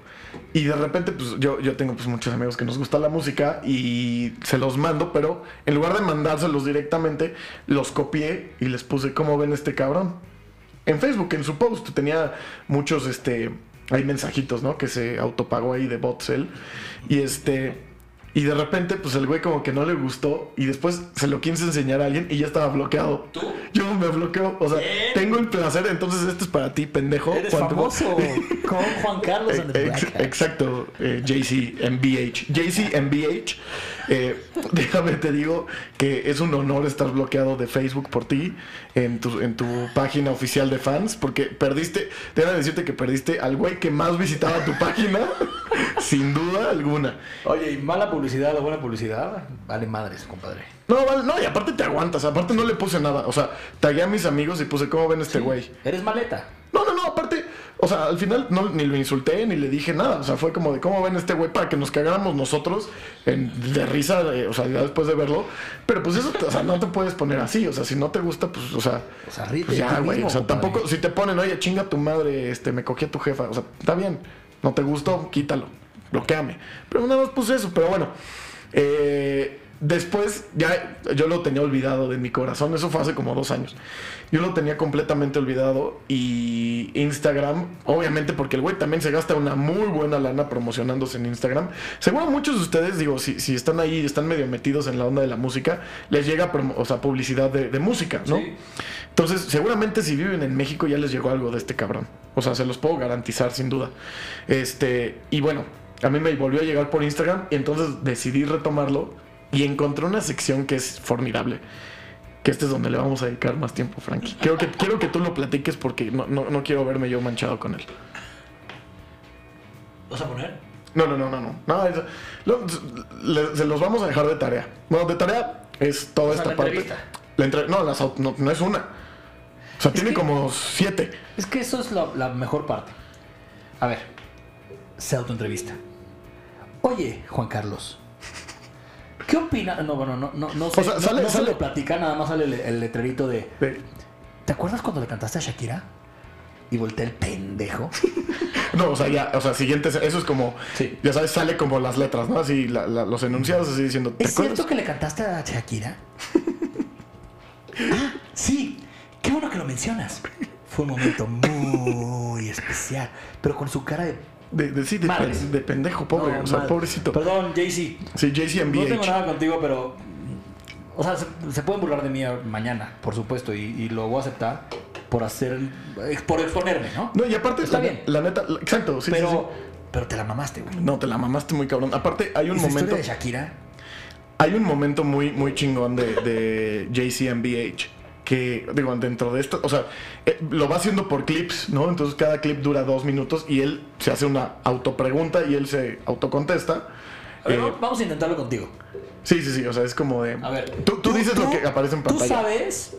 Y de repente, pues yo, yo tengo pues muchos amigos que nos gusta la música y se los mando, pero en lugar de mandárselos directamente, los copié y les puse cómo ven este cabrón. En Facebook, en su post, tenía muchos, este, hay mensajitos, ¿no? Que se autopagó ahí de bots él. Y este, Y de repente, pues el güey como que no le gustó y después se lo quise enseñar a alguien y ya estaba bloqueado. ¿Tú? Yo me bloqueo. O sea, tengo el placer, entonces este es para ti, pendejo. Eres Cuando- famoso con Juan Carlos Ex- Hats. exacto, eh, JC MBH. JC MBH, eh, déjame te digo que es un honor estar bloqueado de Facebook por ti en tu, en tu página oficial de fans, porque perdiste, déjame decirte que perdiste al güey que más visitaba tu página, sin duda alguna. Oye, ¿y mala publicidad o buena publicidad? Vale madres, compadre. No, vale, no, y aparte te aguantas, aparte no le puse nada, o sea, tagué a mis amigos y puse, ¿cómo ven este güey? Eres maleta. No, no, no, aparte, o sea, al final no, ni lo insulté ni le dije nada. O sea, fue como de cómo ven este güey para que nos cagáramos nosotros en- de risa, de- o sea, ya después de verlo. Pero pues eso, o sea, no te puedes poner así. O sea, si no te gusta, pues, o sea, O sea, ríete pues ya, güey. O sea, tampoco, si te ponen, oye, chinga tu madre, este, me cogí a tu jefa. O sea, está bien, no te gustó, quítalo, bloqueame. Pero nada más puse eso, pero bueno. Eh, después, ya yo lo tenía olvidado de mi corazón. Eso fue hace como dos años. Yo lo tenía completamente olvidado. Y Instagram, obviamente, porque el güey también se gasta una muy buena lana promocionándose en Instagram. Seguro muchos de ustedes, digo, si, si están ahí, están medio metidos en la onda de la música, les llega o sea, publicidad de, de música, ¿no? Sí. Entonces, seguramente si viven en México ya les llegó algo de este cabrón. O sea, se los puedo garantizar sin duda. Este, y bueno, a mí me volvió a llegar por Instagram y entonces decidí retomarlo y encontré una sección que es formidable. Que este es donde le vamos a dedicar más tiempo, Frankie. Quiero que, quiero que tú lo platiques porque no, no, no quiero verme yo manchado con él. ¿Vas a poner? No, no, no, no, no. no eso- lo- le- se los vamos a dejar de tarea. Bueno, de tarea es toda O sea, esta la parte. entrevista. La entre- no, las no, no es una. O sea, tiene que- como siete. Es que eso es la, la mejor parte. A ver, se autoentrevista. Oye, Juan Carlos, ¿qué opina? No, bueno, no, no, no sé. O sea, no- sale- no se sale- lo platica, nada más sale el, el letrerito de. ¿Te acuerdas cuando le cantaste a Shakira? Y volteé el pendejo. No, o sea, ya, o sea, siguiente, eso es como, Sí. ya sabes, sale como las letras, ¿no? Así, la- la- los enunciados así diciendo, ¿te ¿Es acuerdas? cierto que le cantaste a Shakira? ah, sí. Qué bueno que lo mencionas. Fue un momento muy especial. Pero con su cara de. De, de- sí, de, pendejo, pobre, No, o sea, madre. pobrecito. Perdón, Jay-Z. Sí, JCMBH. No tengo nada contigo, pero. O sea, se, se pueden burlar de mí mañana, por supuesto, y, y lo voy a aceptar por hacer. ex- por exponerme, ¿no? No, y aparte, Está la, bien. la neta, la- exacto, sí, pero, sí, pero te la mamaste, güey. No, te la mamaste muy cabrón. Aparte, hay un Esa momento, de Shakira. hay un momento muy, muy chingón de, de JCMBH. Que, digo, dentro de esto, o sea, eh, lo va haciendo por clips, ¿no? Entonces cada clip dura dos minutos y él se hace una autopregunta y él se autocontesta. A ver, Eh, vamos- a intentarlo contigo. Sí, sí, sí, o sea, es como de... A ver. Tú, tú dices lo que aparece en Tú pantalla. sabes.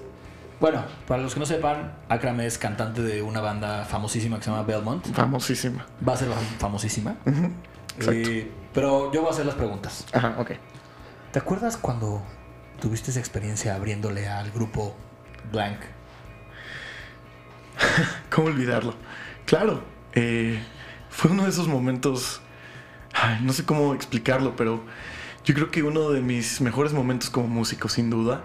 Bueno, para los que no sepan, Akram es cantante de una banda famosísima que se llama Belmont. Famosísima. Va a ser fam- famosísima. exacto. Eh, pero yo voy a hacer las preguntas. Ajá, ok. ¿Te acuerdas cuando tuviste esa experiencia abriéndole al grupo Blank? ¿Cómo olvidarlo? Claro, eh, fue uno de esos momentos, ay, no sé cómo explicarlo, pero yo creo que uno de mis mejores momentos como músico, sin duda.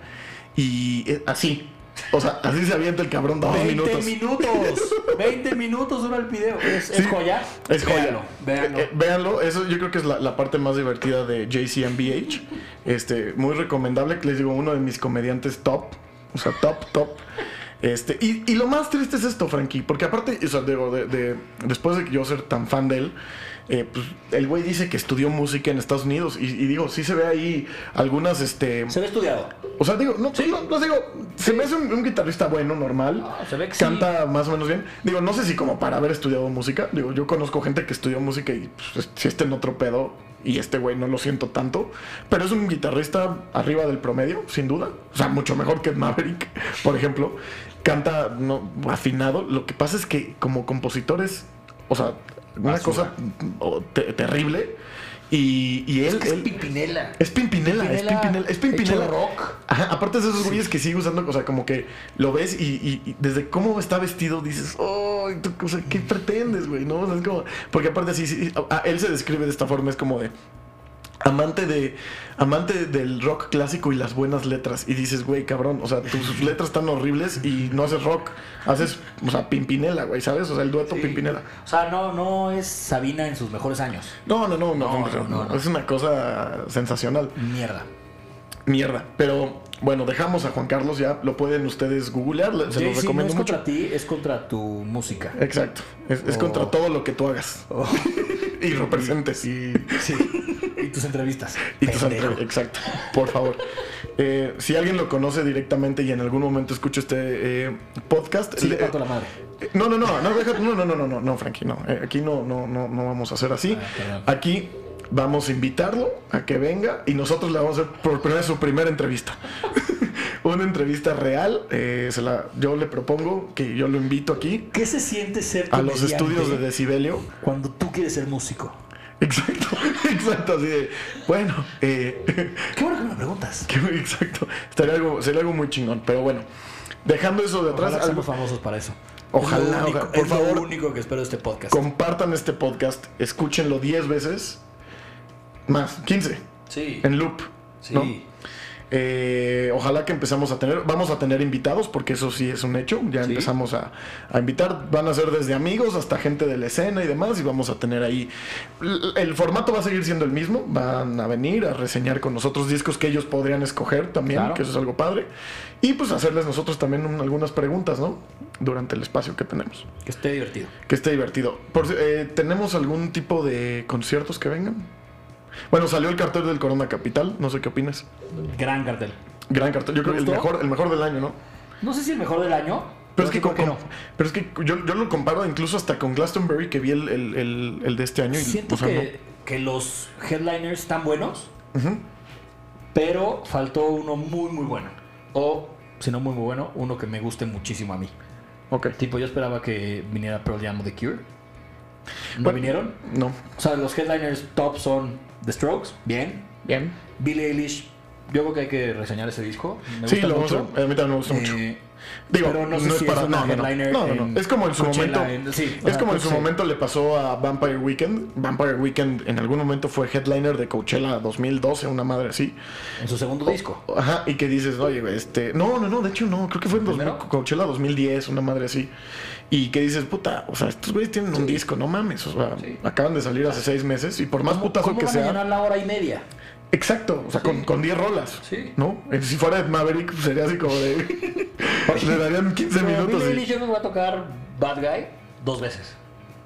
Y eh, así, o sea, así se avienta el cabrón dos 20 minutos. minutos. 20 minutos dura el video. ¿Es, es Sí, joya? Es joya. Véanlo, véanlo. Eh, eh, véanlo, eso yo creo que es la, la parte más divertida de JCMBH. Este, muy recomendable, les digo, uno de mis comediantes top. O sea, top, top. Este, y, y lo más triste es esto, Frankie, porque aparte, o digo, de, de- después de yo ser tan fan de él, eh, pues el güey dice que estudió música en Estados Unidos y, y digo, sí se ve ahí algunas, este, Se ve estudiado. o sea, digo, no, no, no digo, se me hace un, un guitarrista bueno, normal. Ah, se ve que sí. Canta más o menos bien. Digo, no sé si como para haber estudiado música. Digo, yo conozco gente que estudió música y pues, si este en otro pedo y este güey no lo siento tanto. Pero es un guitarrista arriba del promedio, sin duda. O sea, mucho mejor que Maverick, por ejemplo. Canta no, afinado. Lo que pasa es que como compositores, o sea, una Basura. cosa oh, te- terrible. Y, y él... Es que es él- Pimpinela. es Pimpinela, es Pimpinela, es Pimpinela. hecho rock. Ajá, aparte de esos güeyes que sigue usando, o sea, como que lo ves y, y- y desde cómo está vestido dices, oh, tú, o sea, ¿qué pretendes, güey? ¿No? O sea, es como, porque aparte así, sí, a- él se describe de esta forma, es como de, amante de amante del rock clásico y las buenas letras y dices, güey, cabrón, o sea, tus letras están horribles y no haces rock, haces, o sea, Pimpinela, güey, ¿sabes? O sea, el dueto Sí. Pimpinela. O sea, no, no es Sabina en sus mejores años. No, no, no, no, No, no, es una cosa sensacional. Mierda. Mierda, pero bueno, dejamos a Juan Carlos ya, lo pueden ustedes googlear, se Sí, los sí, recomiendo no es mucho. contra ti, es contra tu música. Exacto, es, es Oh. contra todo lo que tú hagas Oh, y representes. y, sí. y tus entrevistas. Y tus Pendejo. entre- Exacto, por favor. Eh, si alguien lo conoce directamente y en algún momento escucha este eh, podcast, Sí, le parto la madre. eh, no, no, no, no, deja- no, no, no, no, no, no, Frankie, no. Eh, aquí no, no, no, no vamos a hacer así. Ah. Aquí vamos a invitarlo a que venga y nosotros le vamos a hacer por primera su primera entrevista. Una entrevista real. eh, se la, yo le propongo que yo lo invito aquí ¿Qué se siente ser a los estudios de Decibelio. cuando tú quieres ser músico? Exacto, exacto, así de, bueno, eh, Qué bueno que me lo preguntas. que- exacto, estaría algo, sería algo muy chingón, pero bueno, dejando eso de atrás, Ojalá algo- famosos para eso. Ojalá, lo único, ojalá, por es lo favor. único que espero de este podcast. compartan este podcast, escúchenlo 10 veces, más, 15, Sí. en loop, Sí. ¿no? Eh, ojalá que empezamos a tener, vamos a tener invitados, porque eso sí es un hecho. Ya Sí. empezamos a, a invitar, van a ser desde amigos hasta gente de la escena y demás, y vamos a tener ahí. El formato va a seguir siendo el mismo, van a venir a reseñar con nosotros discos que ellos podrían escoger también, Claro. que eso es algo padre. Y pues hacerles nosotros también un- algunas preguntas, ¿no? Durante el espacio que tenemos. Que esté divertido. Que esté divertido. Por eh, ¿Tenemos algún tipo de conciertos que vengan? Bueno, salió el cartel del Corona Capital, no sé qué opinas. Gran cartel. Gran cartel, yo creo que el mejor, el mejor del año, ¿no? No sé si el mejor del año. Pero es, que, sí, ¿por qué con- pero es que yo, yo lo comparo incluso hasta con Glastonbury que vi el, el- el- el de este año. y, Siento o sea, que, que los headliners están buenos, no. Pero faltó uno muy, muy bueno. O, si no muy, muy bueno, uno que me guste muchísimo a mí. Ok. Tipo, yo esperaba que viniera Pearl Jam o The Cure. ¿No Bueno, vinieron? No. O sea, los headliners top son The Strokes, bien. Bien. Billie Eilish, yo creo que hay que reseñar ese disco. Me Sí, gusta lo mucho. a, a mí también me gusta mucho. Eh, Digo, pero no sé no si es para es no, no, no. headliner No, no, no. en Es como en su Coachella, momento. en- sí, o es como en su sí. momento le pasó a Vampire Weekend. Vampire Weekend en algún momento fue headliner de Coachella 2012, una madre así. En su segundo disco. Ajá, y que dices, oye, este. No, no, no, de hecho no, creo que fue en 2000 ¿Primero? Coachella 2010, una madre así. Y que dices, puta, o sea, estos güeyes tienen un Sí. disco, no mames. O sea, Sí. acaban de salir hace seis meses y por más ¿Cómo- putazo que van a sea. llenar la hora y media? Exacto, o sea, con, con 10 rolas. Sí. ¿No? Si fuera Ed Maverick, pues, sería así como de. le darían 15 Pero minutos. Billie y- yo que va a tocar Bad Guy dos veces.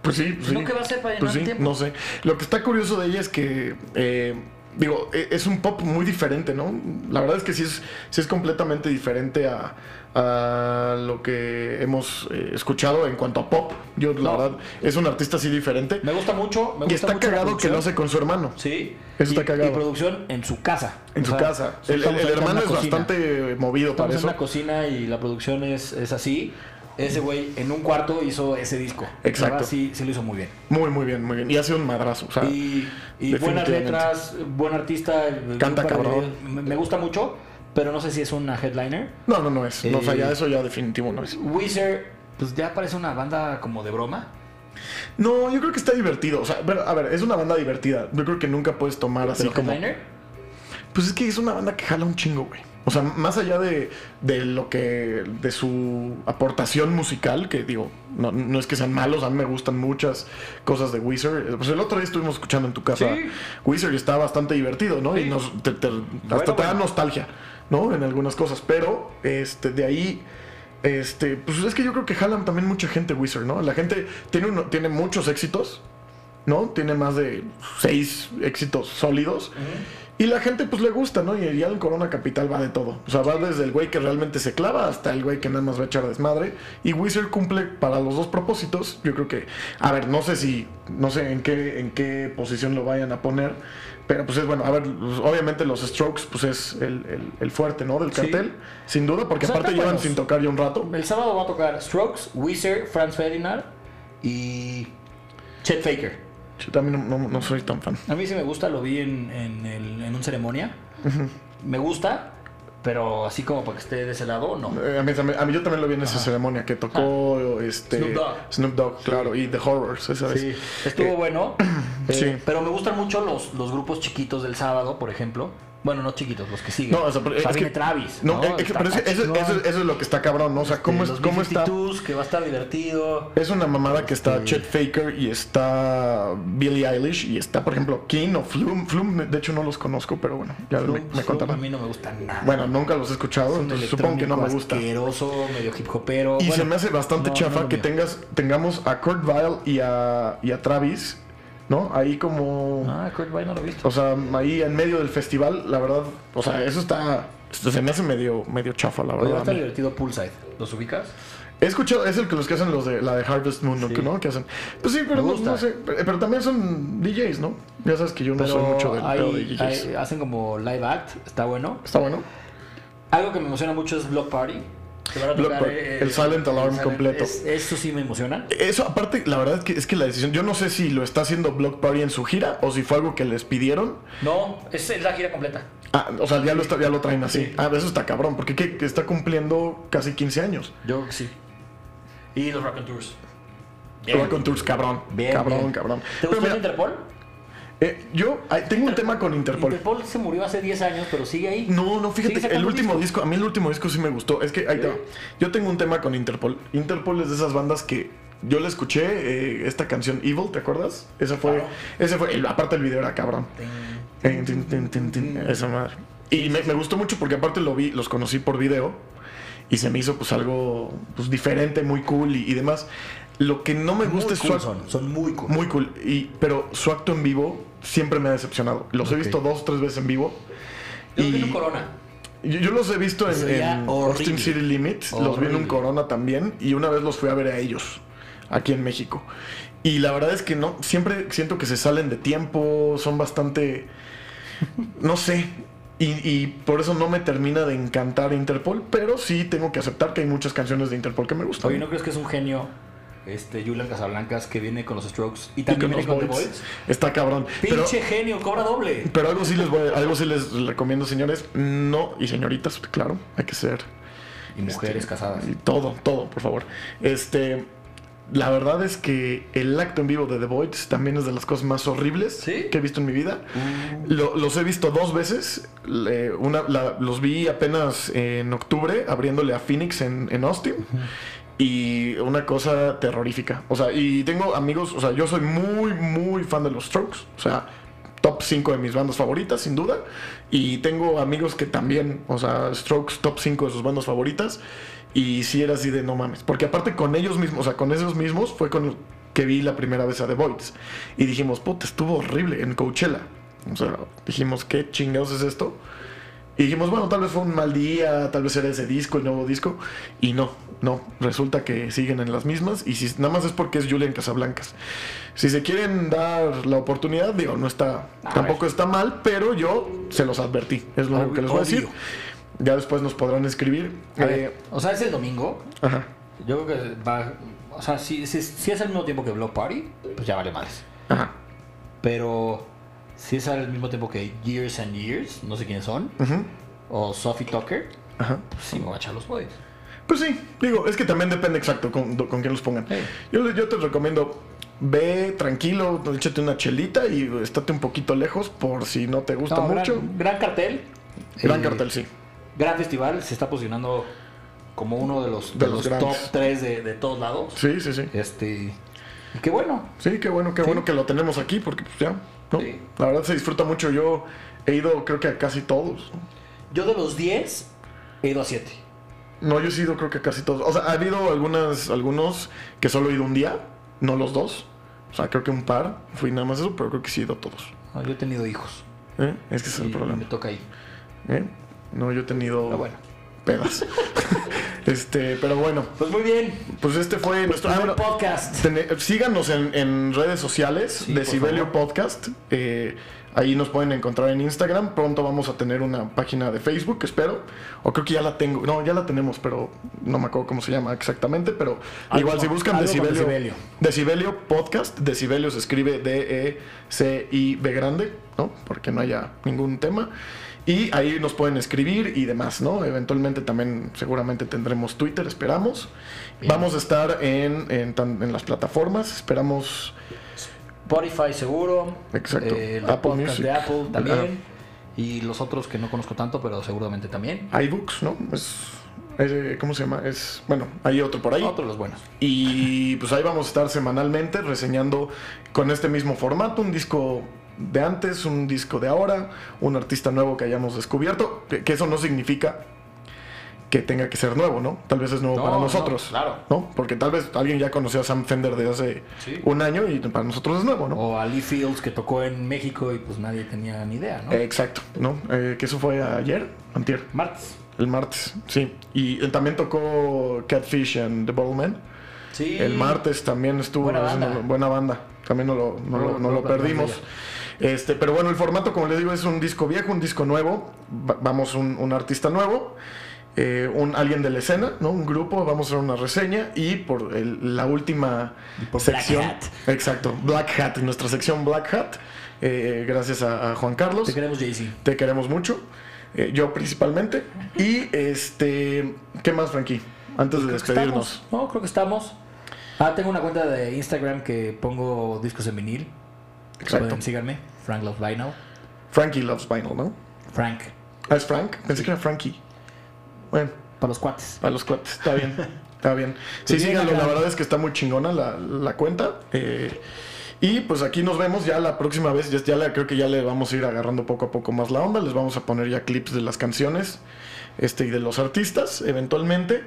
Pues sí, pues sí. ¿No qué va a hacer para Pues sí, tiempo? no sé. Lo que está curioso de ella es que, eh, digo, e- es un pop muy diferente, ¿no? La verdad es que sí es, sí es completamente diferente a, a lo que hemos eh, escuchado en cuanto a pop. Yo, la No. verdad, es un artista así diferente. Me gusta mucho. Me gusta Y está mucho la cagado que lo hace con su hermano. Sí. Eso y, está cagado. Y producción en su casa. En O su sea, casa. El, el- el en hermano es cocina. bastante movido Estamos para en eso. una cocina y la producción es, es así. Ese güey en un cuarto hizo ese disco. Exacto. La verdad, sí, sí lo hizo muy bien. Muy, muy bien, muy bien. Y hace un madrazo. O sea, y y buenas letras, buen artista. Canta cabrón. Me, me gusta mucho, pero no sé si es una headliner. no, no, no es. No, o sea, Eh, ya eso ya definitivo no es. Weezer, pues ya parece una banda como de broma. No, yo creo que está divertido. O sea, a ver, es una banda divertida. Yo creo que nunca puedes tomar así ¿Pero como. headliner? Pues es que es una banda que jala un chingo, güey. O sea, más allá de, de lo que. de su aportación musical, que digo, no, no es que sean malos, a mí me gustan muchas cosas de Weezer. Pues el otro día estuvimos escuchando en tu casa Sí. Weezer y está bastante divertido, ¿no? Y nos, te- te- hasta Bueno, te da bueno. nostalgia, ¿no? En algunas cosas. Pero, este, de ahí. Este, pues es que yo creo que jalan también mucha gente Weezer, ¿no? La gente tiene, uno, tiene muchos éxitos, ¿no? Tiene más de seis éxitos sólidos. Y la gente pues le gusta, ¿no? Y ya el Corona Capital va de todo. O sea, va desde el güey que realmente se clava hasta el güey que nada más va a echar desmadre. Y Wizard cumple para los dos propósitos. Yo creo que, a ver, no sé si, no sé en qué, en qué posición lo vayan a poner. Pero pues es bueno, a ver, obviamente los Strokes pues es el, el- el fuerte, ¿no? Del Sí. cartel, sin duda, porque O sea, aparte llevan buenos. sin tocar ya un rato. El sábado va a tocar Strokes, Weezer, Franz Ferdinand y Chet Faker. Yo también no, no- no soy tan fan. A mí sí me gusta, lo vi en, en, el- en un ceremonia. Me gusta, Pero así como para que esté de ese lado, no. Eh, A mí, a mí yo también lo vi en esa ceremonia que tocó este, Snoop Dogg. Snoop Dogg, claro, y The Horrors, esa vez. Sí, estuvo Eh, bueno. eh, sí. Pero me gustan mucho los, los grupos chiquitos del sábado, por ejemplo. Bueno, no chiquitos, los que siguen. No, o sea, pero es que- Travis. No, es que- Está- pero es eso, chingón. eso- eso es lo que está cabrón, ¿no? O sea, ¿cómo, Este, es, los cómo está? B-52s, que va a estar divertido. Es una mamada que está Este- Chet Faker y está Billie Eilish y está, por ejemplo, King o Flume. Flume, de hecho, no los conozco, pero bueno, ya me, Flume- me A mí no me gusta nada. Bueno, nunca los he escuchado, Es entonces supongo que no me gusta. asqueroso, medio hip hopero. Y Bueno, se me hace bastante no, chafa no que mío. tengas, tengamos a Kurt Vile y a, y a Travis, ¿no? Ahí como... Ah, Kurt Cobain no lo he visto. O sea, ahí en medio del festival, la verdad, o sea, eso está... Se me hace medio, medio chafa, la Oye, va a verdad. estar mí. divertido Poolside. ¿Los ubicas? He escuchado, es el que los que hacen los de la de Harvest Moon. Sí. Que, ¿no? Que hacen. Pues sí, pero no, sé. Pero, también son DJs, ¿no? Ya sabes que yo no Pero soy mucho del hay- pedo de DJs. hay- hacen como live act, está bueno. Está bueno. Algo que me emociona mucho es Block Party. Que van a Block tocar, Party, el Silent Alarm completo. es- eso sí me emociona. Eso, aparte, la verdad es que, es que la decisión, yo no sé si lo está haciendo Block Party en su gira o si fue algo que les pidieron. No, es es la gira completa. Ah, o sea, ya lo, está, ya lo traen así. Ah, eso está cabrón, porque. Que está cumpliendo casi 15 años. Yo creo que sí. Y los Rock and Tours. Rock on Tours, cabrón. Bien, cabrón, bien. cabrón. ¿Te Pero gustó mira, el Interpol? Eh, yo tengo un tema con Interpol. Interpol se murió hace 10 años, pero sigue ahí. No, no, fíjate, el último disco, a mí el último disco sí me gustó. Es que ahí te va. Yo tengo un tema con Interpol. Interpol es de esas bandas que yo le escuché eh, esta canción Evil, ¿te acuerdas? Esa fue, Claro. ese fue, el- aparte el video era cabrón. Esa madre. Y me, me gustó mucho porque aparte lo vi, los conocí por video y se me hizo pues algo pues diferente, muy cool y, y demás. Lo que no me Muy gusta es cool su son, son muy cool. muy cool. Y, pero su acto en vivo siempre me ha decepcionado. Los he visto dos, tres veces en vivo. Yo y- vi un Corona. yo, yo los he visto en, en. Austin City Limits, los vi en un. Corona también y una vez los fui a ver a ellos aquí en México. Y la verdad es que no, siempre siento que se salen de tiempo, son bastante, no sé, y, y por eso no me termina de encantar Interpol, pero sí tengo que aceptar que hay muchas canciones de Interpol que me gustan. Oye, ¿no crees que es un genio este Julian Casablancas que viene con los Strokes y también con viene los con The. Voids? Está cabrón. Pero, Pinche genio, cobra doble. pero algo sí les voy, algo sí les recomiendo, señores, no, y señoritas, claro, hay que ser Y mujeres Este, casadas. Y todo, todo, por favor. Este, la verdad es que el acto en vivo de The Voids también es de las cosas más horribles ¿Sí? que he visto en mi vida. Lo- los he visto dos veces. Le- una, la- los vi apenas en octubre abriéndole a Phoenix en, en Austin. Y una cosa terrorífica. O sea, y tengo amigos, o sea, yo soy muy, muy fan de los Strokes. O sea, top 5 de mis bandas favoritas, sin duda. Y tengo amigos que también, o sea, Strokes top 5 de sus bandas favoritas. Y sí era así de no mames. Porque aparte con ellos mismos, o sea, con esos mismos fue con que vi la primera vez a The Voids. Y dijimos, puta, estuvo horrible en Coachella. O sea, dijimos, ¿qué chingados es esto? Y dijimos, bueno, tal vez fue un mal día, tal vez era ese disco, el nuevo disco. Y no, no, resulta que siguen en las mismas. Y si nada más es porque es Julian Casablancas. Si se quieren dar la oportunidad, digo, no está, A tampoco está mal, pero yo se los advertí. Es lo único que les voy a decir. Ya después nos podrán escribir. Eh, o sea, es el domingo. ajá, Yo creo que va. O sea, si, si, si es al mismo tiempo que Block Party, pues ya vale más. ajá. Pero si es al mismo tiempo que Years and Years, no sé quiénes son, o Sophie Tucker, pues sí me voy a echar los boys. Pues sí, digo, es que también depende exacto con, con quién los pongan. Sí. Yo, yo te recomiendo, ve tranquilo, échate una chelita y estate un poquito lejos por si no te gusta No, mucho. Gran, gran cartel. Gran Eh, cartel, sí. Gran festival, se está posicionando como uno de los, De de los top 3 de, de todos lados. Sí, sí, sí. Este. Y qué bueno. Sí, qué bueno, qué Sí. bueno que lo tenemos aquí porque pues ya, ¿no? Sí. La verdad se disfruta mucho. Yo he ido creo que a casi todos. Yo de los 10 he ido a 7. No, yo he ido creo que a casi todos. O sea, ha habido algunas, algunos que solo he ido un día, no los dos. O sea, creo que un par, fui nada más eso, pero creo que sí he ido a todos. yo he tenido hijos. ¿Eh? Es que ese es el problema. me toca ahí. ¿Eh? No, yo he tenido Pero bueno. Pedas. este, pero bueno, Pues muy bien. pues este fue nuestro ah, bueno, podcast. Síganos en, en redes sociales, Sí, Decibelio favor. Podcast. Eh, Ahí nos pueden encontrar en Instagram. Pronto vamos a tener una página de Facebook, espero. O creo que ya la tengo. No, ya la tenemos, pero no me acuerdo cómo se llama exactamente. Pero Algo igual si buscan Decibelio, Decibelio. Decibelio Podcast, Decibelio se escribe D-E-C-I-B grande, ¿no? Porque no haya ningún tema. Y ahí nos pueden escribir y demás, ¿no? Eventualmente también seguramente tendremos Twitter, esperamos. Bien. Vamos a estar en, en, las plataformas, esperamos Spotify seguro. Exacto. eh, el Apple podcast Music. de Apple también. Ah. Y los otros que no conozco tanto, pero seguramente también. iBooks, ¿no? Es, es- ¿Cómo se llama? Es, bueno, hay otro por ahí. Otros los buenos. Y pues ahí vamos a estar semanalmente reseñando con este mismo formato, un disco de antes, un disco de ahora, un artista nuevo que hayamos descubierto, que, que eso no significa que tenga que ser nuevo, ¿no? Tal vez es nuevo No, para no, nosotros, claro. ¿no? Porque tal vez alguien ya conoció a Sam Fender de hace Sí. un año y para nosotros es nuevo, ¿no? O a Lee Fields que tocó en México y pues nadie tenía ni idea, ¿no? Eh, exacto, ¿no? Eh, que eso fue ayer, antier, Martes. el martes, sí. Y eh, también tocó Catfish and The Bottleman. Sí. El martes también estuvo Buena banda. buena banda. También no lo, no No, lo- no no lo lo perdimos. Este, pero bueno, el formato, como les digo, es un disco viejo, un disco nuevo. Va- vamos un, un artista nuevo, eh, un alguien de la escena, ¿no? Un grupo, vamos a hacer una reseña y por el- la última por sección. Black Hat. Exacto, Black Hat, nuestra sección Black Hat. eh, gracias a, a Juan Carlos. Te queremos, Jay-Z. Te queremos mucho. eh, yo principalmente. Y este. ¿Qué más, Frankie? Antes de despedirnos. estamos. No, creo que estamos. Ah, tengo una cuenta de Instagram que pongo discos en vinil. Exacto. Pueden síganme. Frank Love Vinyl. Frankie loves vinyl, ¿no? Frank. Ah, es Frank. Pensé que era Frankie. Bueno, Para los cuates. para los cuates. Está bien. Está bien. Sí, Pues síganlo. La verdad es que está muy chingona la, la cuenta. eh, y pues aquí nos vemos ya la próxima vez. Ya, creo que ya le vamos a ir agarrando poco a poco más la onda. Les vamos a poner ya clips de las canciones este, y de los artistas eventualmente.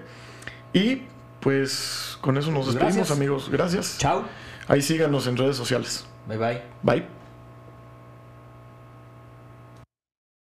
Y pues con eso nos despedimos, gracias. amigos. Gracias. Chao. Ahí síganos en redes sociales. Bye bye. Bye.